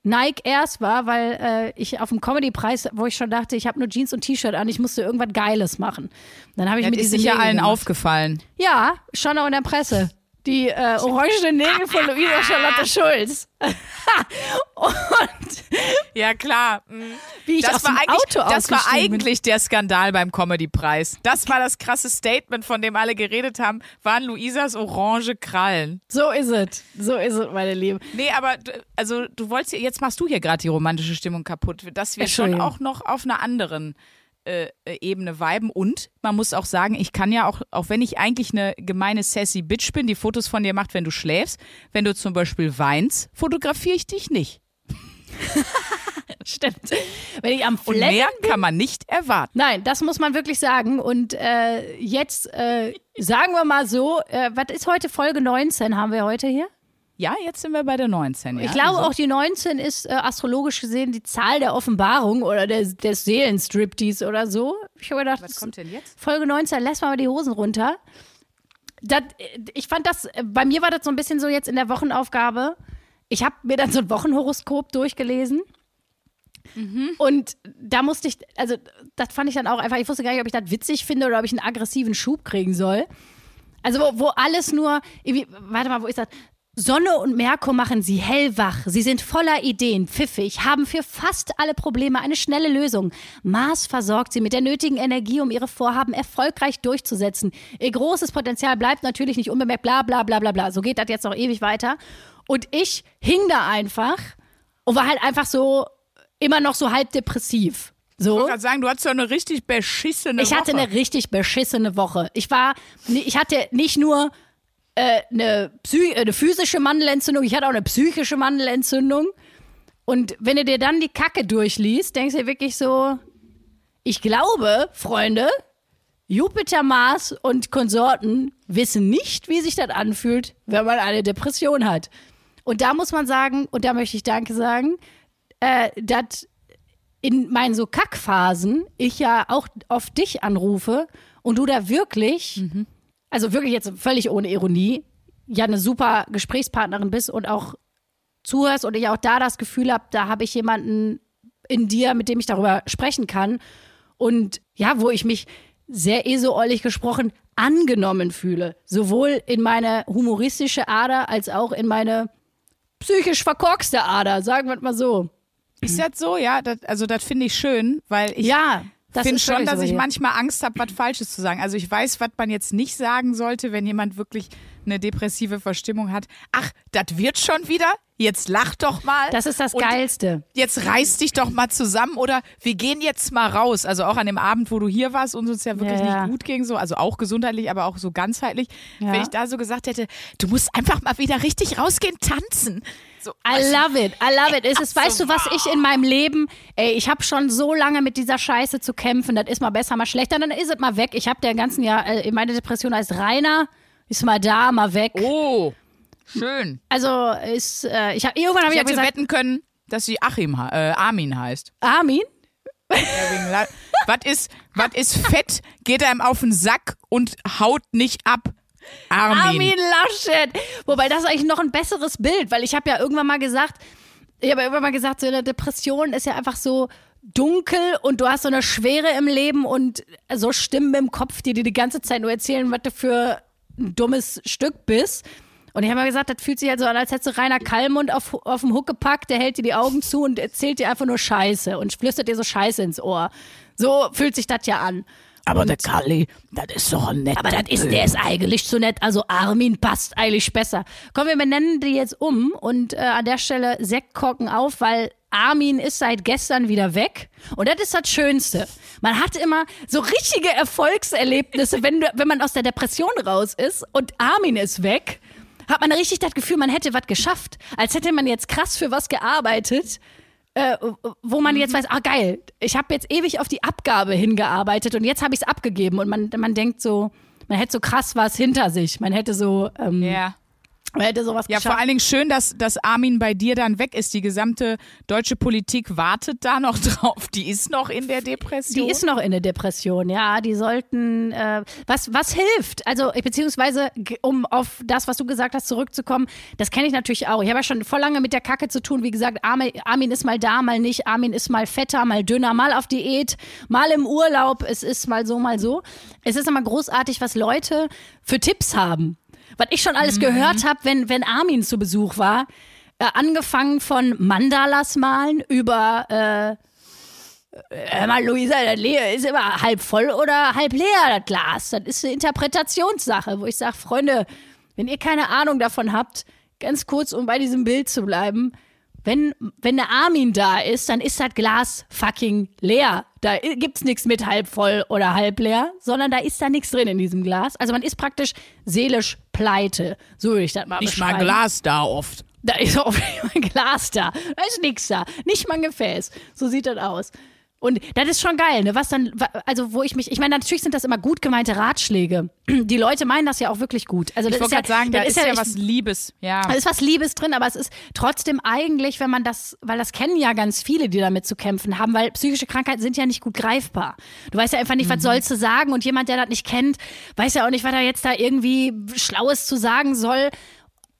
Nike Airs war, weil äh, ich auf dem Comedy-Preis, wo ich schon dachte, ich habe nur Jeans und T-Shirt an, ich musste irgendwas Geiles machen. Dann habe ich Das mir ist diese sicher Nägel allen gemacht. aufgefallen. Ja, schon auch in der Presse. Die äh, orangenen Nägel von Luisa Charlotte Schulz. und Ja, klar. wie ich Das aus war, dem eigentlich, Auto das war eigentlich der Skandal beim Comedy-Preis. Das war das krasse Statement, von dem alle geredet haben, waren Luisas orange Krallen. So ist es. So ist es, meine Lieben. Nee, aber du- also du wolltest ja- jetzt machst du hier gerade die romantische Stimmung kaputt, dass wir schon auch noch auf einer anderen äh, äh, Ebene viben und man muss auch sagen, ich kann ja auch, auch wenn ich eigentlich eine gemeine sassy Bitch bin, die Fotos von dir macht, wenn du schläfst, wenn du zum Beispiel weinst, fotografiere ich dich nicht. Stimmt. Wenn ich am Und Flennen mehr kann man nicht erwarten. Nein, das muss man wirklich sagen. Und äh, jetzt äh, sagen wir mal so, äh, was ist heute Folge 19 haben wir heute hier? Ja, jetzt sind wir bei der 19. Ja? ich glaube Also- auch die 19 ist äh, astrologisch gesehen die Zahl der Offenbarung oder des, des Seelenstriptease oder so. Ich habe gedacht, Was kommt denn jetzt? Folge 19, lässt mal die Hosen runter. Das, äh, ich fand das, äh, bei mir war das so ein bisschen so jetzt in der Wochenaufgabe. Ich habe mir dann so ein Wochenhoroskop durchgelesen. Und da musste ich, also das fand ich dann auch einfach, ich wusste gar nicht, ob ich das witzig finde oder ob ich einen aggressiven Schub kriegen soll. Also wo, wo alles nur, warte mal, wo ist das? Sonne und Merkur machen sie hellwach. Sie sind voller Ideen, pfiffig, haben für fast alle Probleme eine schnelle Lösung. Mars versorgt sie mit der nötigen Energie, um ihre Vorhaben erfolgreich durchzusetzen. Ihr großes Potenzial bleibt natürlich nicht unbemerkt, bla bla bla bla bla. So geht das jetzt noch ewig weiter. Und ich hing da einfach und war halt einfach so, immer noch so halb depressiv. Ich So. wollte gerade sagen, du hattest ja eine richtig beschissene Ich hatte Woche. eine richtig beschissene Woche. Ich war, ich hatte nicht nur äh, eine, äh, eine physische Mandelentzündung, ich hatte auch eine psychische Mandelentzündung. Und wenn du dir dann die Kacke durchliest, denkst du dir wirklich so, ich glaube, Freunde, Jupiter, Mars und Konsorten wissen nicht, wie sich das anfühlt, wenn man eine Depression hat. Und da muss man sagen, und da möchte ich Danke sagen, äh, dass in meinen so Kackphasen ich ja auch auf dich anrufe und du da wirklich, also wirklich jetzt völlig ohne Ironie, ja eine super Gesprächspartnerin bist und auch zuhörst und ich auch da das Gefühl habe, da habe ich jemanden in dir, mit dem ich darüber sprechen kann und ja, wo ich mich sehr esoollig gesprochen angenommen fühle, sowohl in meine humoristische Ader als auch in meine psychisch verkorkste Ader, sagen wir mal so. Ist das so? Ja, das, also das finde ich schön, weil ich Ja, das finde schon, dass so ich manchmal Angst habe, was Falsches zu sagen. Also ich weiß, was man jetzt nicht sagen sollte, wenn jemand wirklich eine depressive Verstimmung hat. Ach, das wird schon wieder? Jetzt lach doch mal. Das ist das Geilste. Jetzt reiß dich doch mal zusammen oder wir gehen jetzt mal raus. Also auch an dem Abend, wo du hier warst und uns ja wirklich ja. nicht gut ging, so, also auch gesundheitlich, aber auch so ganzheitlich. Ja. Wenn ich da so gesagt hätte, du musst einfach mal wieder richtig rausgehen, tanzen. So, I love it, I love it. Es ist, so weißt du, was ich in meinem Leben, ey, ich habe schon so lange mit dieser Scheiße zu kämpfen. Das ist mal besser, mal schlechter, dann ist es mal weg. Ich habe der ganzen Jahr, äh, meine Depression heißt Rainer, ist mal da, mal weg. oh, schön. Also ist, äh, ich habe irgendwann habe Ich ich hab hätte gesagt, wetten können, dass sie Achim, äh, Armin heißt. Armin, Was ist, was ist fett, geht einem auf den Sack und haut nicht ab. Armin. Armin Laschet. Wobei das ist eigentlich noch ein besseres Bild, weil ich habe ja irgendwann mal gesagt, ich habe ja irgendwann mal gesagt, so eine Depression ist ja einfach so dunkel und du hast so eine Schwere im Leben und so Stimmen im Kopf, die dir die ganze Zeit nur erzählen, was du für ein dummes Stück bist. Und ich habe mal gesagt, das fühlt sich halt so an, als hättest du Rainer Kallmund auf, auf den Hook gepackt, der hält dir die Augen zu und erzählt dir einfach nur Scheiße und flüstert dir so Scheiße ins Ohr. So fühlt sich das ja an. Aber der Kalli, das ist doch ein netter Aber das ist, der ist eigentlich zu nett. Also Armin passt eigentlich besser. Komm, wir benennen die jetzt um und äh, an der Stelle Sektkorken auf, weil Armin ist seit gestern wieder weg. Und das ist das Schönste. Man hat immer so richtige Erfolgserlebnisse, wenn, du, wenn man aus der Depression raus ist und Armin ist weg, hat man richtig das Gefühl, man hätte was geschafft. Als hätte man jetzt krass für was gearbeitet äh, wo man jetzt weiß, ah geil, ich habe jetzt ewig auf die Abgabe hingearbeitet und jetzt habe ich es abgegeben. Und man, man denkt so, man hätte so krass was hinter sich, man hätte so, ähm, Ja. Hätte sowas Ja, geschafft. vor allen Dingen schön, dass, dass Armin bei dir dann weg ist. Die gesamte deutsche Politik wartet da noch drauf. Die ist noch in der Depression. Die ist noch in der Depression, ja. Die sollten, äh, was, was hilft? Also, beziehungsweise, um auf das, was du gesagt hast, zurückzukommen, das kenne ich natürlich auch. Ich habe ja schon voll lange mit der Kacke zu tun. Wie gesagt, Armin, Armin ist mal da, mal nicht. Armin ist mal fetter, mal dünner, mal auf Diät, mal im Urlaub. Es ist mal so, mal so. Es ist immer großartig, was Leute für Tipps haben. Was ich schon alles gehört habe, wenn, wenn Armin zu Besuch war. Äh, angefangen von Mandalas malen über Hör mal, Luisa, das Leer ist immer halb voll oder halb leer, das Glas. Das ist eine Interpretationssache, wo ich sage, Freunde, wenn ihr keine Ahnung davon habt, ganz kurz, um bei diesem Bild zu bleiben, wenn, wenn der Armin da ist, dann ist das Glas fucking leer. Da i- gibt's nichts mit halb voll oder halb leer, sondern da ist da nichts drin in diesem Glas. Also man ist praktisch seelisch pleite. So würde ich das mal nicht mal. Glas da oft. Da ist auch ein Glas da. Da ist nichts da. Nicht mal ein Gefäß. So sieht das aus. Und das ist schon geil, ne? Was dann, also wo ich mich, ich meine, natürlich sind das immer gut gemeinte Ratschläge. Die Leute meinen das ja auch wirklich gut. Also das Ich ist wollte ja, gerade sagen, da das ist ja, ich- was Liebes. Ja. da ist was Liebes drin, aber es ist trotzdem eigentlich, wenn man das, weil das kennen ja ganz viele, die damit zu kämpfen haben, weil psychische Krankheiten sind ja nicht gut greifbar. Du weißt ja einfach nicht, was sollst du sagen und jemand, der das nicht kennt, weiß ja auch nicht, was er jetzt da irgendwie Schlaues zu sagen soll.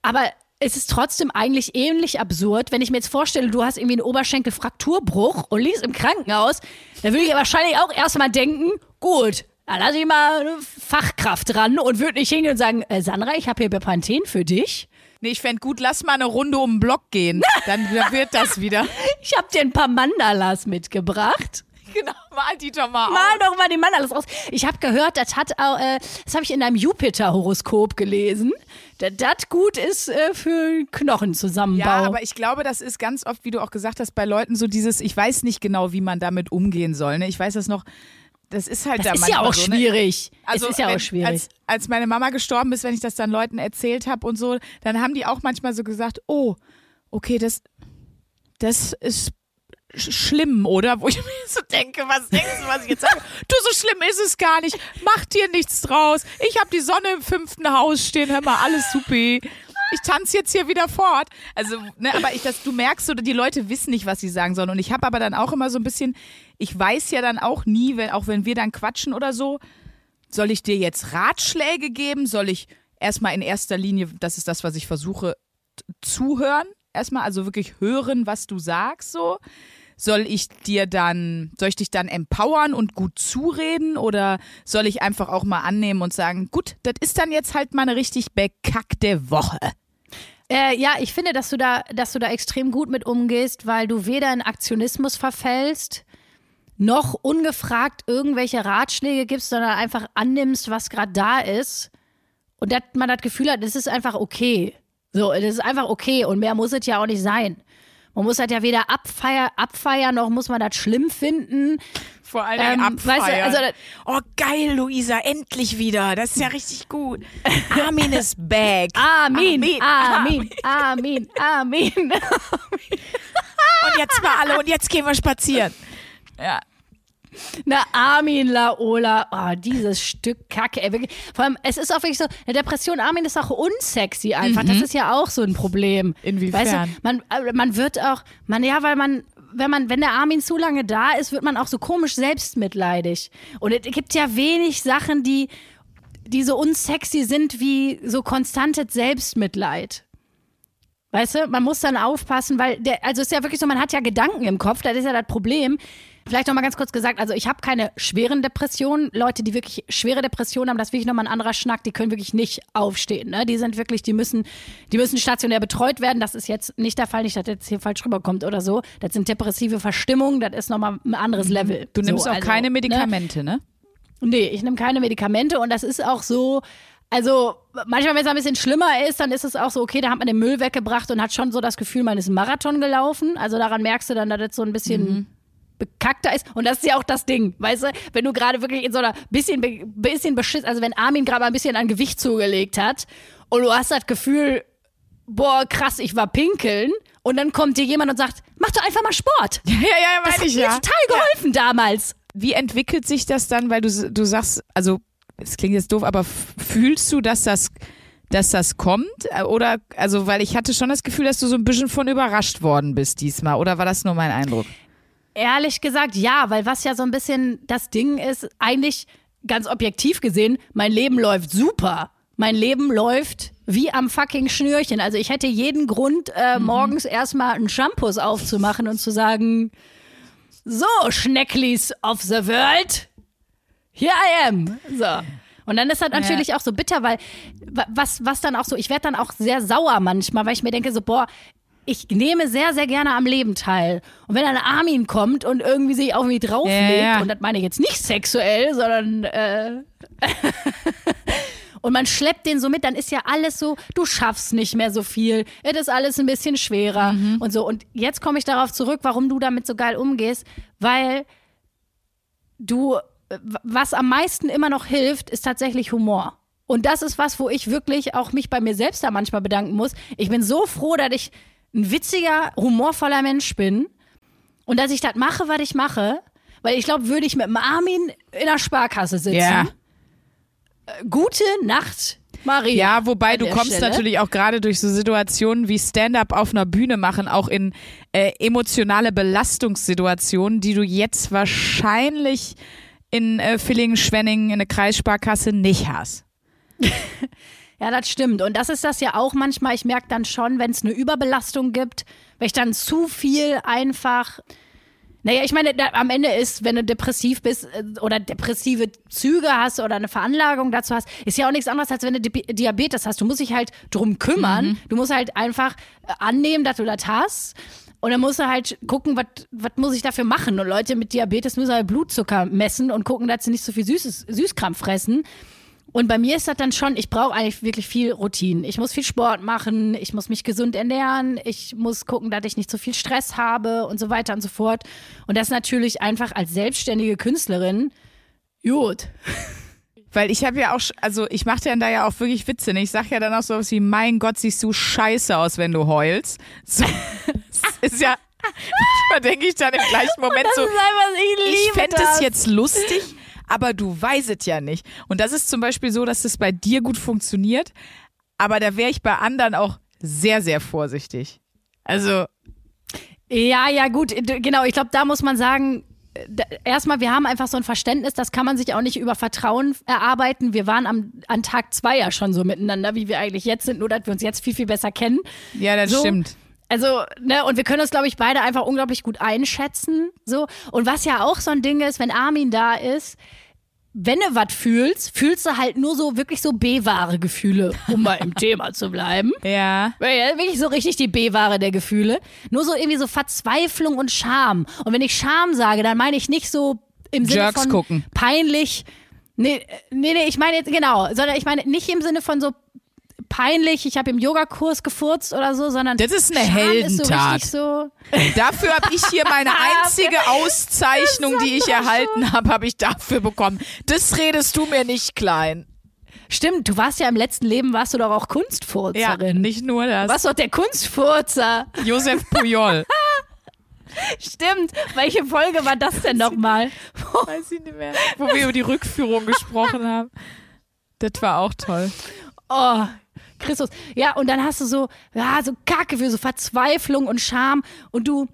Aber es ist trotzdem eigentlich ähnlich absurd, wenn ich mir jetzt vorstelle, du hast irgendwie einen Oberschenkelfrakturbruch und liegst im Krankenhaus, dann würde ich ja wahrscheinlich auch erstmal denken, gut, dann lass ich mal eine Fachkraft ran und würde nicht hingehen und sagen, äh, Sandra, ich habe hier Bepanthen für dich. Nee, ich fände gut, lass mal eine Runde um den Block gehen. Dann wird das wieder. Ich habe dir ein paar Mandalas mitgebracht. genau, mal die doch mal Mal auf. doch mal die Mandalas aus. Ich habe gehört, das hat auch, äh, das habe ich in einem Jupiter-Horoskop gelesen, das gut ist äh, für Knochenzusammenbau. Ja, aber ich glaube, das ist ganz oft, wie du auch gesagt hast, bei Leuten so dieses, ich weiß nicht genau, wie man damit umgehen soll. Ne? Ich weiß das noch, das ist halt da das ist ja manchmal auch so, ne? schwierig. Also es ist ja wenn, auch schwierig. Als, als meine Mama gestorben ist, wenn ich das dann Leuten erzählt habe und so, dann haben die auch manchmal so gesagt, oh, okay, das, das ist schlimm, oder? Wo ich mir so denke, was denkst du, was ich jetzt sage? Du, so schlimm ist es gar nicht. Mach dir nichts draus. Ich habe die Sonne im fünften Haus stehen. Hör mal, alles supi. Ich tanze jetzt hier wieder fort. Also, ne, aber ich, das, du merkst so, die Leute wissen nicht, was sie sagen sollen. Und ich habe aber dann auch immer so ein bisschen, ich weiß ja dann auch nie, wenn, auch wenn wir dann quatschen oder so, soll ich dir jetzt Ratschläge geben? Soll ich erstmal in erster Linie, das ist das, was ich versuche, zuhören? Erstmal, also wirklich hören, was du sagst, so. Soll ich dir dann, soll ich dich dann empowern und gut zureden oder soll ich einfach auch mal annehmen und sagen, gut, das ist dann jetzt halt mal eine richtig bekackte Woche. Äh, ja, ich finde, dass du da, dass du da extrem gut mit umgehst, weil du weder in Aktionismus verfällst, noch ungefragt irgendwelche Ratschläge gibst, sondern einfach annimmst, was gerade da ist. Und dass man das Gefühl hat, es ist einfach okay. So, das ist einfach okay und mehr muss es ja auch nicht sein. Man muss das ja weder abfeiern, abfeiern noch muss man das schlimm finden. Vor allem ähm, abfeiern. Weißt du, also, oh, geil, Luisa, endlich wieder. Das ist ja richtig gut. Armin ist back. Armin, Armin, Armin, Armin, Armin. und jetzt mal alle, und jetzt gehen wir spazieren. Ja. Na, Armin Laola, oh, dieses Stück Kacke. Ey, Vor allem, es ist auch wirklich so, eine Depression, Armin ist auch unsexy einfach. Mhm. Das ist ja auch so ein Problem. Inwiefern? Weißt du, man, äh, man wird auch, man, ja, weil man, wenn man, wenn der Armin zu lange da ist, wird man auch so komisch selbstmitleidig. Und es gibt ja wenig Sachen, die, die so unsexy sind wie so konstantes Selbstmitleid. Weißt du, man muss dann aufpassen, weil der, also es ist ja wirklich so, man hat ja Gedanken im Kopf, das ist ja das Problem. Vielleicht noch mal ganz kurz gesagt, also ich habe keine schweren Depressionen. Leute, die wirklich schwere Depressionen haben, das ist wirklich nochmal ein anderer Schnack, die können wirklich nicht aufstehen. Ne? Die sind wirklich, die müssen, die müssen stationär betreut werden. Das ist jetzt nicht der Fall, nicht, dass das jetzt hier falsch rüberkommt oder so. Das sind depressive Verstimmungen, das ist nochmal ein anderes mhm. Level. Du nimmst so, auch also, keine ne? Medikamente, ne? ne? Nee, ich nehme keine Medikamente und das ist auch so, also manchmal, wenn es ein bisschen schlimmer ist, dann ist es auch so, okay, da hat man den Müll weggebracht und hat schon so das Gefühl, man ist Marathon gelaufen. Also daran merkst du dann, dass das so ein bisschen mhm bekackter ist. Und das ist ja auch das Ding, weißt du, wenn du gerade wirklich in so einer bisschen, bisschen beschiss, also wenn Armin gerade ein bisschen an Gewicht zugelegt hat und du hast das Gefühl, boah, krass, ich war pinkeln. Und dann kommt dir jemand und sagt, mach doch einfach mal Sport. Ja, ja, ja, das hat ich, mir ja. total geholfen ja. damals. Wie entwickelt sich das dann, weil du, du sagst, also, es klingt jetzt doof, aber fühlst du, dass das, dass das kommt? Oder, also, weil ich hatte schon das Gefühl, dass du so ein bisschen von überrascht worden bist diesmal. Oder war das nur mein Eindruck? Ehrlich gesagt, ja, weil was ja so ein bisschen das Ding ist, eigentlich ganz objektiv gesehen, mein Leben läuft super. Mein Leben läuft wie am fucking Schnürchen. Also ich hätte jeden Grund, äh, mhm. morgens erstmal einen Shampoo aufzumachen und zu sagen, so, Schnecklis of the world, here I am. So. Und dann ist das natürlich ja. auch so bitter, weil was, was dann auch so, ich werde dann auch sehr sauer manchmal, weil ich mir denke so, boah, ich nehme sehr, sehr gerne am Leben teil. Und wenn ein Armin kommt und irgendwie sich auf mich drauflegt, ja, ja. und das meine ich jetzt nicht sexuell, sondern äh, und man schleppt den so mit, dann ist ja alles so, du schaffst nicht mehr so viel, es ist alles ein bisschen schwerer mhm. und so. Und jetzt komme ich darauf zurück, warum du damit so geil umgehst, weil du, was am meisten immer noch hilft, ist tatsächlich Humor. Und das ist was, wo ich wirklich auch mich bei mir selbst da manchmal bedanken muss. Ich bin so froh, dass ich ein witziger, humorvoller Mensch bin und dass ich das mache, was ich mache, weil ich glaube, würde ich mit dem Armin in der Sparkasse sitzen. Ja. Äh, gute Nacht, Maria. Ja, wobei du kommst Stelle. natürlich auch gerade durch so Situationen wie Stand-up auf einer Bühne machen, auch in äh, emotionale Belastungssituationen, die du jetzt wahrscheinlich in äh, Villingen-Schwenningen in der Kreissparkasse nicht hast. Ja, das stimmt. Und das ist das ja auch manchmal. Ich merke dann schon, wenn es eine Überbelastung gibt, wenn ich dann zu viel einfach. Naja, ich meine, da, am Ende ist, wenn du depressiv bist äh, oder depressive Züge hast oder eine Veranlagung dazu hast, ist ja auch nichts anderes, als wenn du Di Diabetes hast. Du musst dich halt drum kümmern. Mhm. Du musst halt einfach äh, annehmen, dass du das hast. Und dann musst du halt gucken, was muss ich dafür machen. Und Leute mit Diabetes müssen halt Blutzucker messen und gucken, dass sie nicht so viel Süßes, Süßkram fressen. Und bei mir ist das dann schon, ich brauche eigentlich wirklich viel Routine. Ich muss viel Sport machen, ich muss mich gesund ernähren, ich muss gucken, dass ich nicht so viel Stress habe und so weiter und so fort. Und das natürlich einfach als selbstständige Künstlerin gut. Weil ich habe ja auch, also ich mache dann da ja auch wirklich Witze. Ne? Ich sage ja dann auch so was wie, mein Gott, siehst du scheiße aus, wenn du heulst. So, das ist ja, da denke ich dann im gleichen Moment so, ich, ich fände es jetzt lustig, aber du weißt es ja nicht. Und das ist zum Beispiel so, dass es bei dir gut funktioniert, aber da wäre ich bei anderen auch sehr, sehr vorsichtig. Also. Ja, ja, gut, genau. Ich glaube, da muss man sagen, erstmal, wir haben einfach so ein Verständnis, das kann man sich auch nicht über Vertrauen erarbeiten. Wir waren am, an Tag zwei ja schon so miteinander, wie wir eigentlich jetzt sind, nur dass wir uns jetzt viel, viel besser kennen. Ja, das so. stimmt. Also, ne, und wir können uns, glaube ich, beide einfach unglaublich gut einschätzen. So. Und was ja auch so ein Ding ist, wenn Armin da ist, wenn du was fühlst, fühlst du halt nur so wirklich so B-Ware Gefühle, um mal im Thema zu bleiben. Ja. Wirklich so richtig die B-Ware der Gefühle. Nur so irgendwie so Verzweiflung und Scham. Und wenn ich Scham sage, dann meine ich nicht so im Sinne Jerks von gucken. peinlich. Nee, nee, nee, ich meine jetzt, genau, sondern ich meine nicht im Sinne von so peinlich, ich habe im Yogakurs gefurzt oder so, sondern Das ist eine Scham Ist so Heldentat. so, Dafür habe ich hier meine einzige Auszeichnung, die ich erhalten habe, habe ich dafür bekommen. Das redest du mir nicht klein. Stimmt, du warst ja im letzten Leben, warst du doch auch Ja, Kunstfurzerin. nicht nur Du das. warst doch der Kunstfurzer. Josef Pujol. Stimmt. Welche Folge war das denn nochmal? Weiß ich nicht mehr. Wo wir über die Rückführung gesprochen haben. Das war auch toll. Oh, Christus. Ja, und dann hast du so, ja, so Kacke so Verzweiflung und Scham und du.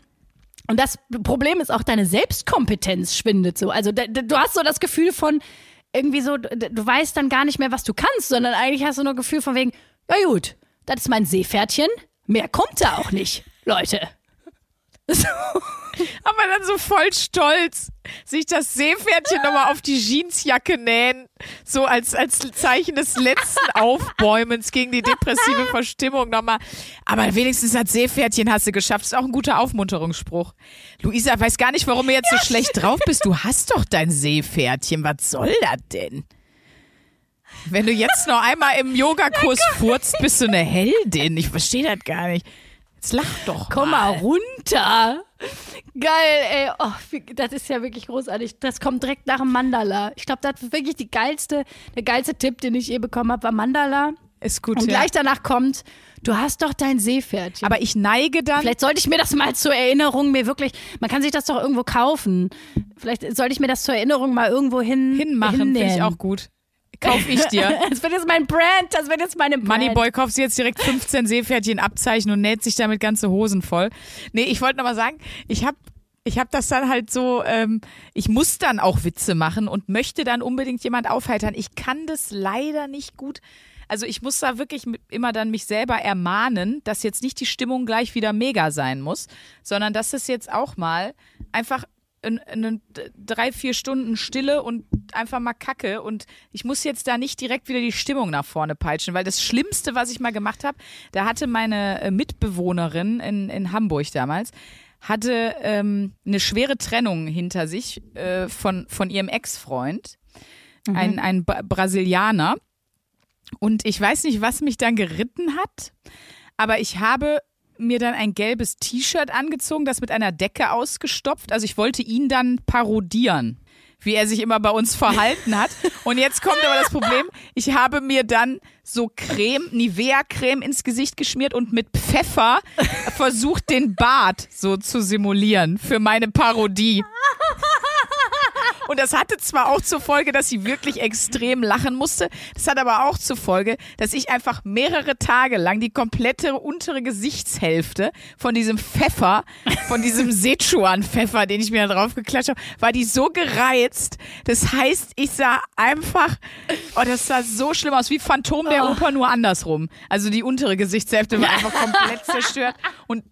Und das Problem ist auch, deine Selbstkompetenz schwindet so. Also du hast so das Gefühl von irgendwie so, du, du weißt dann gar nicht mehr, was du kannst, sondern eigentlich hast du nur ein Gefühl von wegen, ja gut, das ist mein Seepferdchen, mehr kommt da auch nicht, Leute. Aber dann so voll stolz, sich das Seepferdchen nochmal auf die Jeansjacke nähen, so als, als Zeichen des letzten Aufbäumens gegen die depressive Verstimmung nochmal. Aber wenigstens das Seepferdchen hast du geschafft. Ist auch ein guter Aufmunterungsspruch. Luisa, weiß gar nicht, warum du jetzt so schlecht drauf bist. Du hast doch dein Seepferdchen. Was soll das denn? Wenn du jetzt noch einmal im Yogakurs furzt, bist du eine Heldin. Ich verstehe das gar nicht. Jetzt lach doch Komm mal runter. Geil, ey. Oh, das ist ja wirklich großartig. Das kommt direkt nach dem Mandala. Ich glaube, das ist wirklich die geilste, der geilste Tipp, den ich je bekommen habe, war Mandala. Ist gut, Und ja. gleich danach kommt, du hast doch dein Seepferdchen. Aber ich neige dann. Vielleicht sollte ich mir das mal zur Erinnerung mir wirklich, man kann sich das doch irgendwo kaufen. Vielleicht sollte ich mir das zur Erinnerung mal irgendwo hin, hinmachen, finde ich auch gut. Kauf ich dir. Das wird jetzt mein Brand, das wird jetzt meine Brand. Moneyboy kauft sich jetzt direkt 15 Seepferdchen Abzeichen und näht sich damit ganze Hosen voll. Nee, ich wollte noch mal sagen, ich habe ich hab das dann halt so, ähm, ich muss dann auch Witze machen und möchte dann unbedingt jemand aufheitern. Ich kann das leider nicht gut. Also ich muss da wirklich immer dann mich selber ermahnen, dass jetzt nicht die Stimmung gleich wieder mega sein muss, sondern dass es jetzt auch mal einfach in, in drei, vier Stunden Stille und einfach mal Kacke. Und ich muss jetzt da nicht direkt wieder die Stimmung nach vorne peitschen, weil das Schlimmste, was ich mal gemacht habe, da hatte meine äh, Mitbewohnerin in, in Hamburg damals, hatte ähm, eine schwere Trennung hinter sich äh, von, von ihrem Ex-Freund, ein, ein Ba- Brasilianer. Und ich weiß nicht, was mich dann geritten hat, aber ich habe mir dann ein gelbes T-Shirt angezogen, das mit einer Decke ausgestopft. Also ich wollte ihn dann parodieren, wie er sich immer bei uns verhalten hat. Und jetzt kommt aber das Problem, ich habe mir dann so Creme, Nivea-Creme ins Gesicht geschmiert und mit Pfeffer versucht, den Bart so zu simulieren für meine Parodie. Und das hatte zwar auch zur Folge, dass sie wirklich extrem lachen musste. Das hat aber auch zur Folge, dass ich einfach mehrere Tage lang die komplette untere Gesichtshälfte von diesem Pfeffer, von diesem Sichuan-Pfeffer, den ich mir da drauf geklatscht habe, war die so gereizt. Das heißt, ich sah einfach, oh, das sah so schlimm aus, wie Phantom der Oper, nur andersrum. Also die untere Gesichtshälfte war einfach komplett zerstört. Und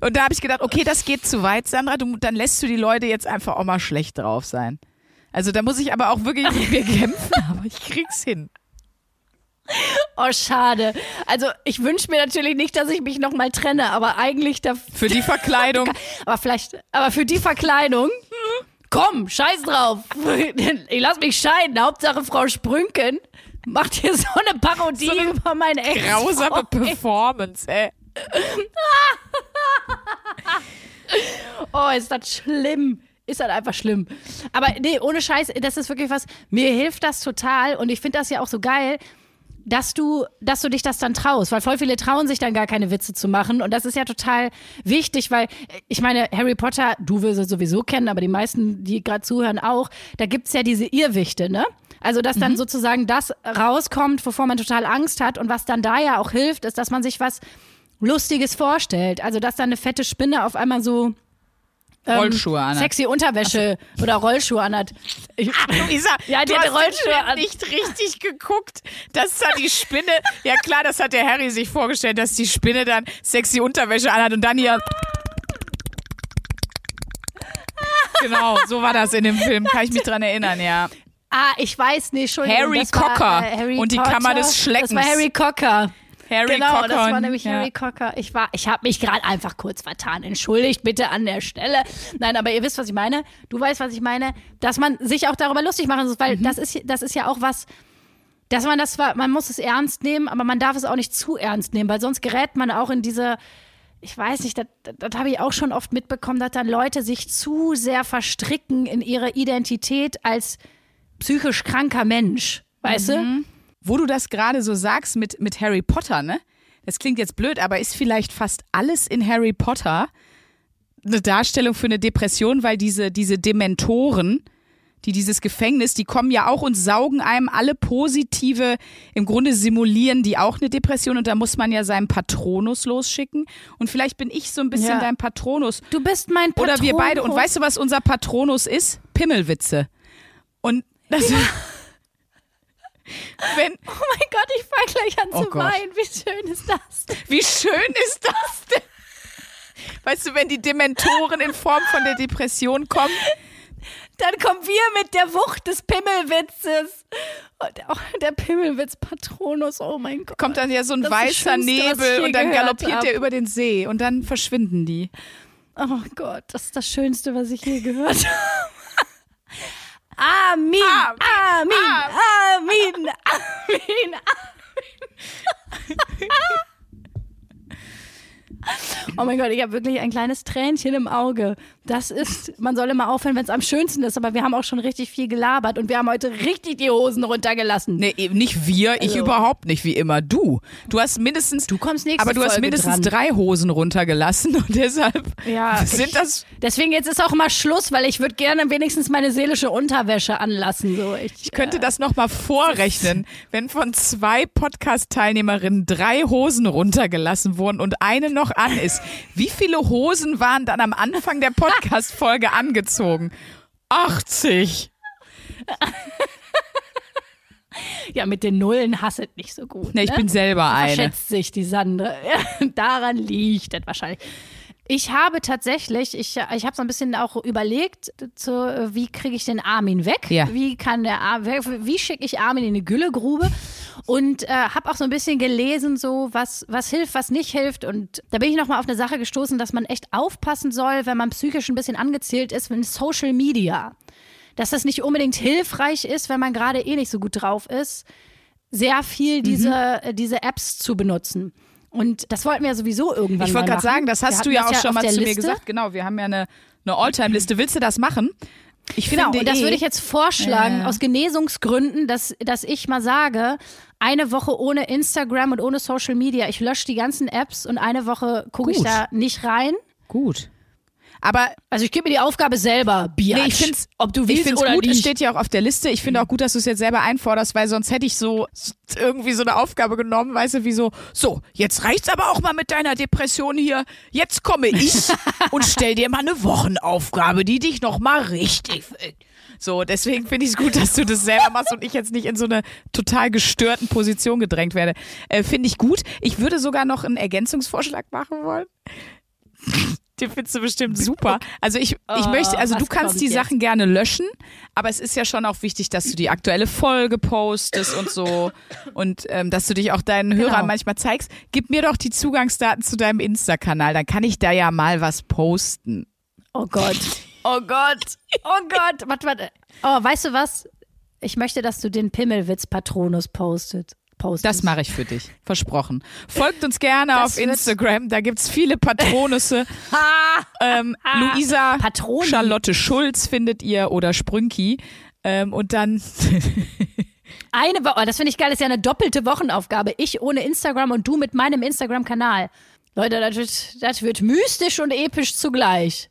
und da habe ich gedacht, okay, das geht zu weit, Sandra, du, dann lässt du die Leute jetzt einfach auch mal schlecht drauf sein. Also da muss ich aber auch wirklich mit mir kämpfen, aber ich krieg's hin. Oh, schade. Also ich wünsche mir natürlich nicht, dass ich mich nochmal trenne, aber eigentlich da. Für die Verkleidung. Aber vielleicht, aber für die Verkleidung. Komm, scheiß drauf. Ich lass mich scheiden. Hauptsache Frau Sprünken macht hier so eine Parodie So eine über meine Ex. Grausame Performance, ey. Oh, ist das schlimm. Ist das einfach schlimm. Aber nee, ohne Scheiß, das ist wirklich was, mir hilft das total und ich finde das ja auch so geil, dass du, dass du dich das dann traust, weil voll viele trauen sich dann gar keine Witze zu machen und das ist ja total wichtig, weil ich meine, Harry Potter, du wirst es sowieso kennen, aber die meisten, die gerade zuhören auch, da gibt's ja diese Irrwichte, ne? Also, dass dann sozusagen das rauskommt, wovor man total Angst hat und was dann da ja auch hilft, ist, dass man sich was Lustiges vorstellt. Also, dass da eine fette Spinne auf einmal so ähm, Rollschuhe anhat. Sexy Unterwäsche oder Rollschuhe anhat. Ich, Luisa, Ja, die du den Rollschuhe an. nicht richtig geguckt, dass da die Spinne, ja klar, das hat der Harry sich vorgestellt, dass die Spinne dann sexy Unterwäsche anhat und dann hier Genau, so war das in dem Film, kann ich mich dran erinnern, ja. ah, ich weiß nicht, Entschuldigung. Harry das war, Cocker äh, Harry und die Potter. Kammer des Schleckens. Das war Harry Cocker. Harry genau, Cocker. das war nämlich ja. Harry Cocker. Ich war, ich habe mich gerade einfach kurz vertan. Entschuldigt bitte an der Stelle. Nein, aber ihr wisst, was ich meine. Du weißt, was ich meine, dass man sich auch darüber lustig machen muss, Mhm. weil das ist, das ist ja auch was. dass man das zwar, man muss es ernst nehmen, aber man darf es auch nicht zu ernst nehmen, weil sonst gerät man auch in diese, ich weiß nicht, das, habe ich auch schon oft mitbekommen, dass dann Leute sich zu sehr verstricken in ihre Identität als psychisch kranker Mensch, weißt du? Wo du das gerade so sagst mit, mit Harry Potter, ne? Das klingt jetzt blöd, aber ist vielleicht fast alles in Harry Potter eine Darstellung für eine Depression, weil diese, diese Dementoren, die dieses Gefängnis, die kommen ja auch und saugen einem alle positive, im Grunde simulieren die auch eine Depression und da muss man ja seinen Patronus losschicken. Und vielleicht bin ich so ein bisschen Ja. dein Patronus. Du bist mein Patron. Oder wir beide. Und weißt du, was unser Patronus ist? Pimmelwitze. Und das. Wenn, Oh mein Gott, ich fange gleich an Oh zu Gott. weinen. Wie schön ist das? denn? wie schön ist das denn? Weißt du, wenn die Dementoren in Form von der Depression kommen, Dann kommen wir mit der Wucht des Pimmelwitzes. Und auch der Pimmelwitz Patronus, oh mein Gott. kommt dann ja so ein Das weißer Nebel und dann galoppiert der über den See und dann verschwinden die. Oh Gott, das ist das Schönste, was ich je gehört habe. Amin, Amin, Amin, Amin, Amin, Amin. Oh mein Gott, ich habe wirklich ein kleines Tränchen im Auge. Das ist, man soll immer aufhören, wenn es am schönsten ist, aber wir haben auch schon richtig viel gelabert und wir haben heute richtig die Hosen runtergelassen. Nee, eben nicht wir, ich Also- überhaupt nicht, wie immer. Du. Du hast mindestens. Du kommst nächste Aber du hast Folge mindestens dran. drei Hosen runtergelassen und deshalb Ja, sind ich- das. Deswegen jetzt ist auch mal Schluss, weil ich würde gerne wenigstens meine seelische Unterwäsche anlassen. So, ich, Ich könnte das nochmal vorrechnen, wenn von zwei Podcast-Teilnehmerinnen drei Hosen runtergelassen wurden und eine noch an ist. Wie viele Hosen waren dann am Anfang der Podcast-Folge angezogen? 80. Ja, mit den Nullen hasset nicht so gut. Ne, ich ne? bin selber eine. Verschätzt sich die Sandra. Daran liegt das wahrscheinlich. Ich habe tatsächlich, ich, ich habe so ein bisschen auch überlegt, zu, wie kriege ich den Armin weg? Ja. Wie kann der Ar- wie schicke ich Armin in die Güllegrube? Und äh, habe auch so ein bisschen gelesen, so was, was hilft, was nicht hilft. Und da bin ich nochmal auf eine Sache gestoßen, dass man echt aufpassen soll, wenn man psychisch ein bisschen angezählt ist, wenn Social Media dass das nicht unbedingt hilfreich ist, wenn man gerade eh nicht so gut drauf ist, sehr viel diese, äh, diese Apps zu benutzen. Und das wollten wir ja sowieso irgendwann Ich wollte gerade sagen, das hast du ja auch schon auf mal zu mir Liste. gesagt. Genau, wir haben ja eine, eine Alltime-Liste. Willst du das machen? Ich Genau, finde und das eh, würde ich jetzt vorschlagen, Ja. aus Genesungsgründen, dass, dass ich mal sage, eine Woche ohne Instagram und ohne Social Media, ich lösche die ganzen Apps und eine Woche gucke ich da nicht rein. Gut. Aber Also ich gebe mir die Aufgabe selber, Biatch. Nee, ich find's, ob du ich willst find's oder gut, es nicht. steht ja auch auf der Liste. Ich finde auch gut, dass du es jetzt selber einforderst, weil sonst hätte ich so irgendwie so eine Aufgabe genommen, weißt du, wie so, so, jetzt reicht's aber auch mal mit deiner Depression hier. Jetzt komme ich und stell dir mal eine Wochenaufgabe, die dich noch mal richtig so, deswegen finde ich es gut, dass du das selber machst und ich jetzt nicht in so eine total gestörten Position gedrängt werde. Äh, finde ich gut. Ich würde sogar noch einen Ergänzungsvorschlag machen wollen. Den findest du bestimmt super. Also ich, ich Oh, möchte, also du kannst die? Sachen gerne löschen, aber es ist ja schon auch wichtig, dass du die aktuelle Folge postest und so und ähm, dass du dich auch deinen Genau. Hörern manchmal zeigst. Gib mir doch die Zugangsdaten zu deinem Insta-Kanal, dann kann ich da ja mal was posten. Oh Gott. Oh Gott. Oh Gott. Warte, warte. Oh, weißt du was? Ich möchte, dass du den Pimmelwitz-Patronus postet. Postest. Das mache ich für dich. Versprochen. Folgt uns gerne Das auf Instagram. Da gibt's viele Patronusse. ähm, Luisa Patroni. Charlotte Schulz findet ihr oder Sprünki. Ähm, und dann Eine Woche, oh, das finde ich geil, das ist ja eine doppelte Wochenaufgabe. Ich ohne Instagram und du mit meinem Instagram-Kanal. Leute, das wird, das wird mystisch und episch zugleich.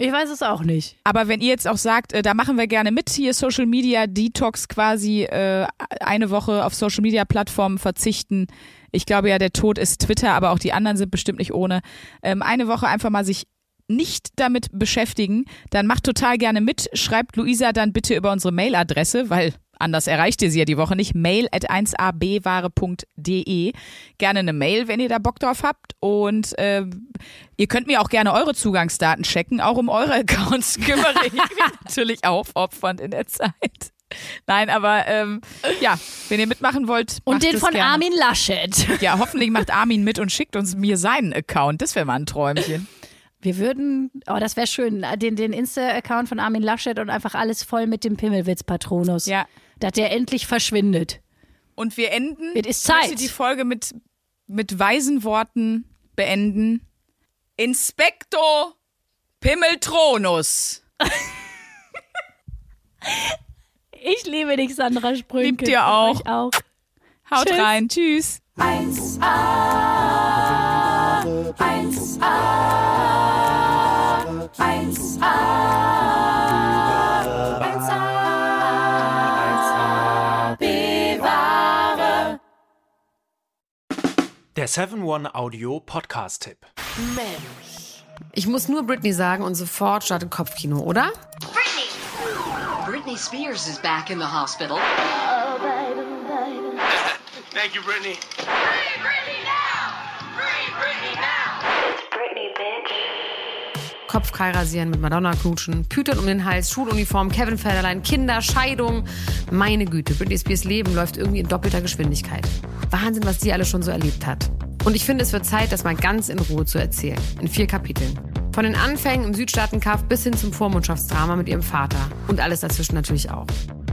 Ich weiß es auch nicht. Aber wenn ihr jetzt auch sagt, äh, da machen wir gerne mit, hier Social Media Detox quasi äh, eine Woche auf Social Media Plattformen verzichten. Ich glaube ja, der Tod ist Twitter, aber auch die anderen sind bestimmt nicht ohne. Ähm, eine Woche einfach mal sich nicht damit beschäftigen, dann macht total gerne mit. Schreibt Luisa dann bitte über unsere Mailadresse, weil anders erreicht ihr sie ja die Woche nicht. Mail at 1abware.de. Gerne eine Mail, wenn ihr da Bock drauf habt. Und ähm, ihr könnt mir auch gerne eure Zugangsdaten checken. Auch um eure Accounts kümmere ich mich natürlich aufopfernd in der Zeit. Nein, aber ähm, ja, wenn ihr mitmachen wollt, Und den von gerne. Armin Laschet. Ja, hoffentlich macht Armin mit und schickt uns mir seinen Account. Das wäre mal ein Träumchen. Wir würden, oh, das wäre schön, den, den Insta-Account von Armin Laschet und einfach alles voll mit dem Pimmelwitz-Patronus. Ja. Dass der endlich verschwindet. Und wir enden. Es ist Ich möchte Zeit. die Folge mit, mit weisen Worten beenden. Inspektor Pimmeltronus. Ich liebe dich, Sandra Sprünke. Lieb dir auch. Ich auch. Haut Tschüss. rein. Tschüss. Der 7-One-Audio-Podcast-Tipp. Ich muss nur Britney sagen und sofort startet Kopfkino, oder? Britney Spears is back in the hospital. Thank you, Brittany. Kopfkeil rasieren, mit Madonna knutschen, Pütern um den Hals, Schuluniform, Kevin Federlein, Kinder, Scheidung. Meine Güte, Britney Spears Leben läuft irgendwie in doppelter Geschwindigkeit. Wahnsinn, was die alle schon so erlebt hat. Und ich finde, es wird Zeit, das mal ganz in Ruhe zu erzählen. In vier Kapiteln. Von den Anfängen im Südstaatenkampf bis hin zum Vormundschaftsdrama mit ihrem Vater. Und alles dazwischen natürlich auch.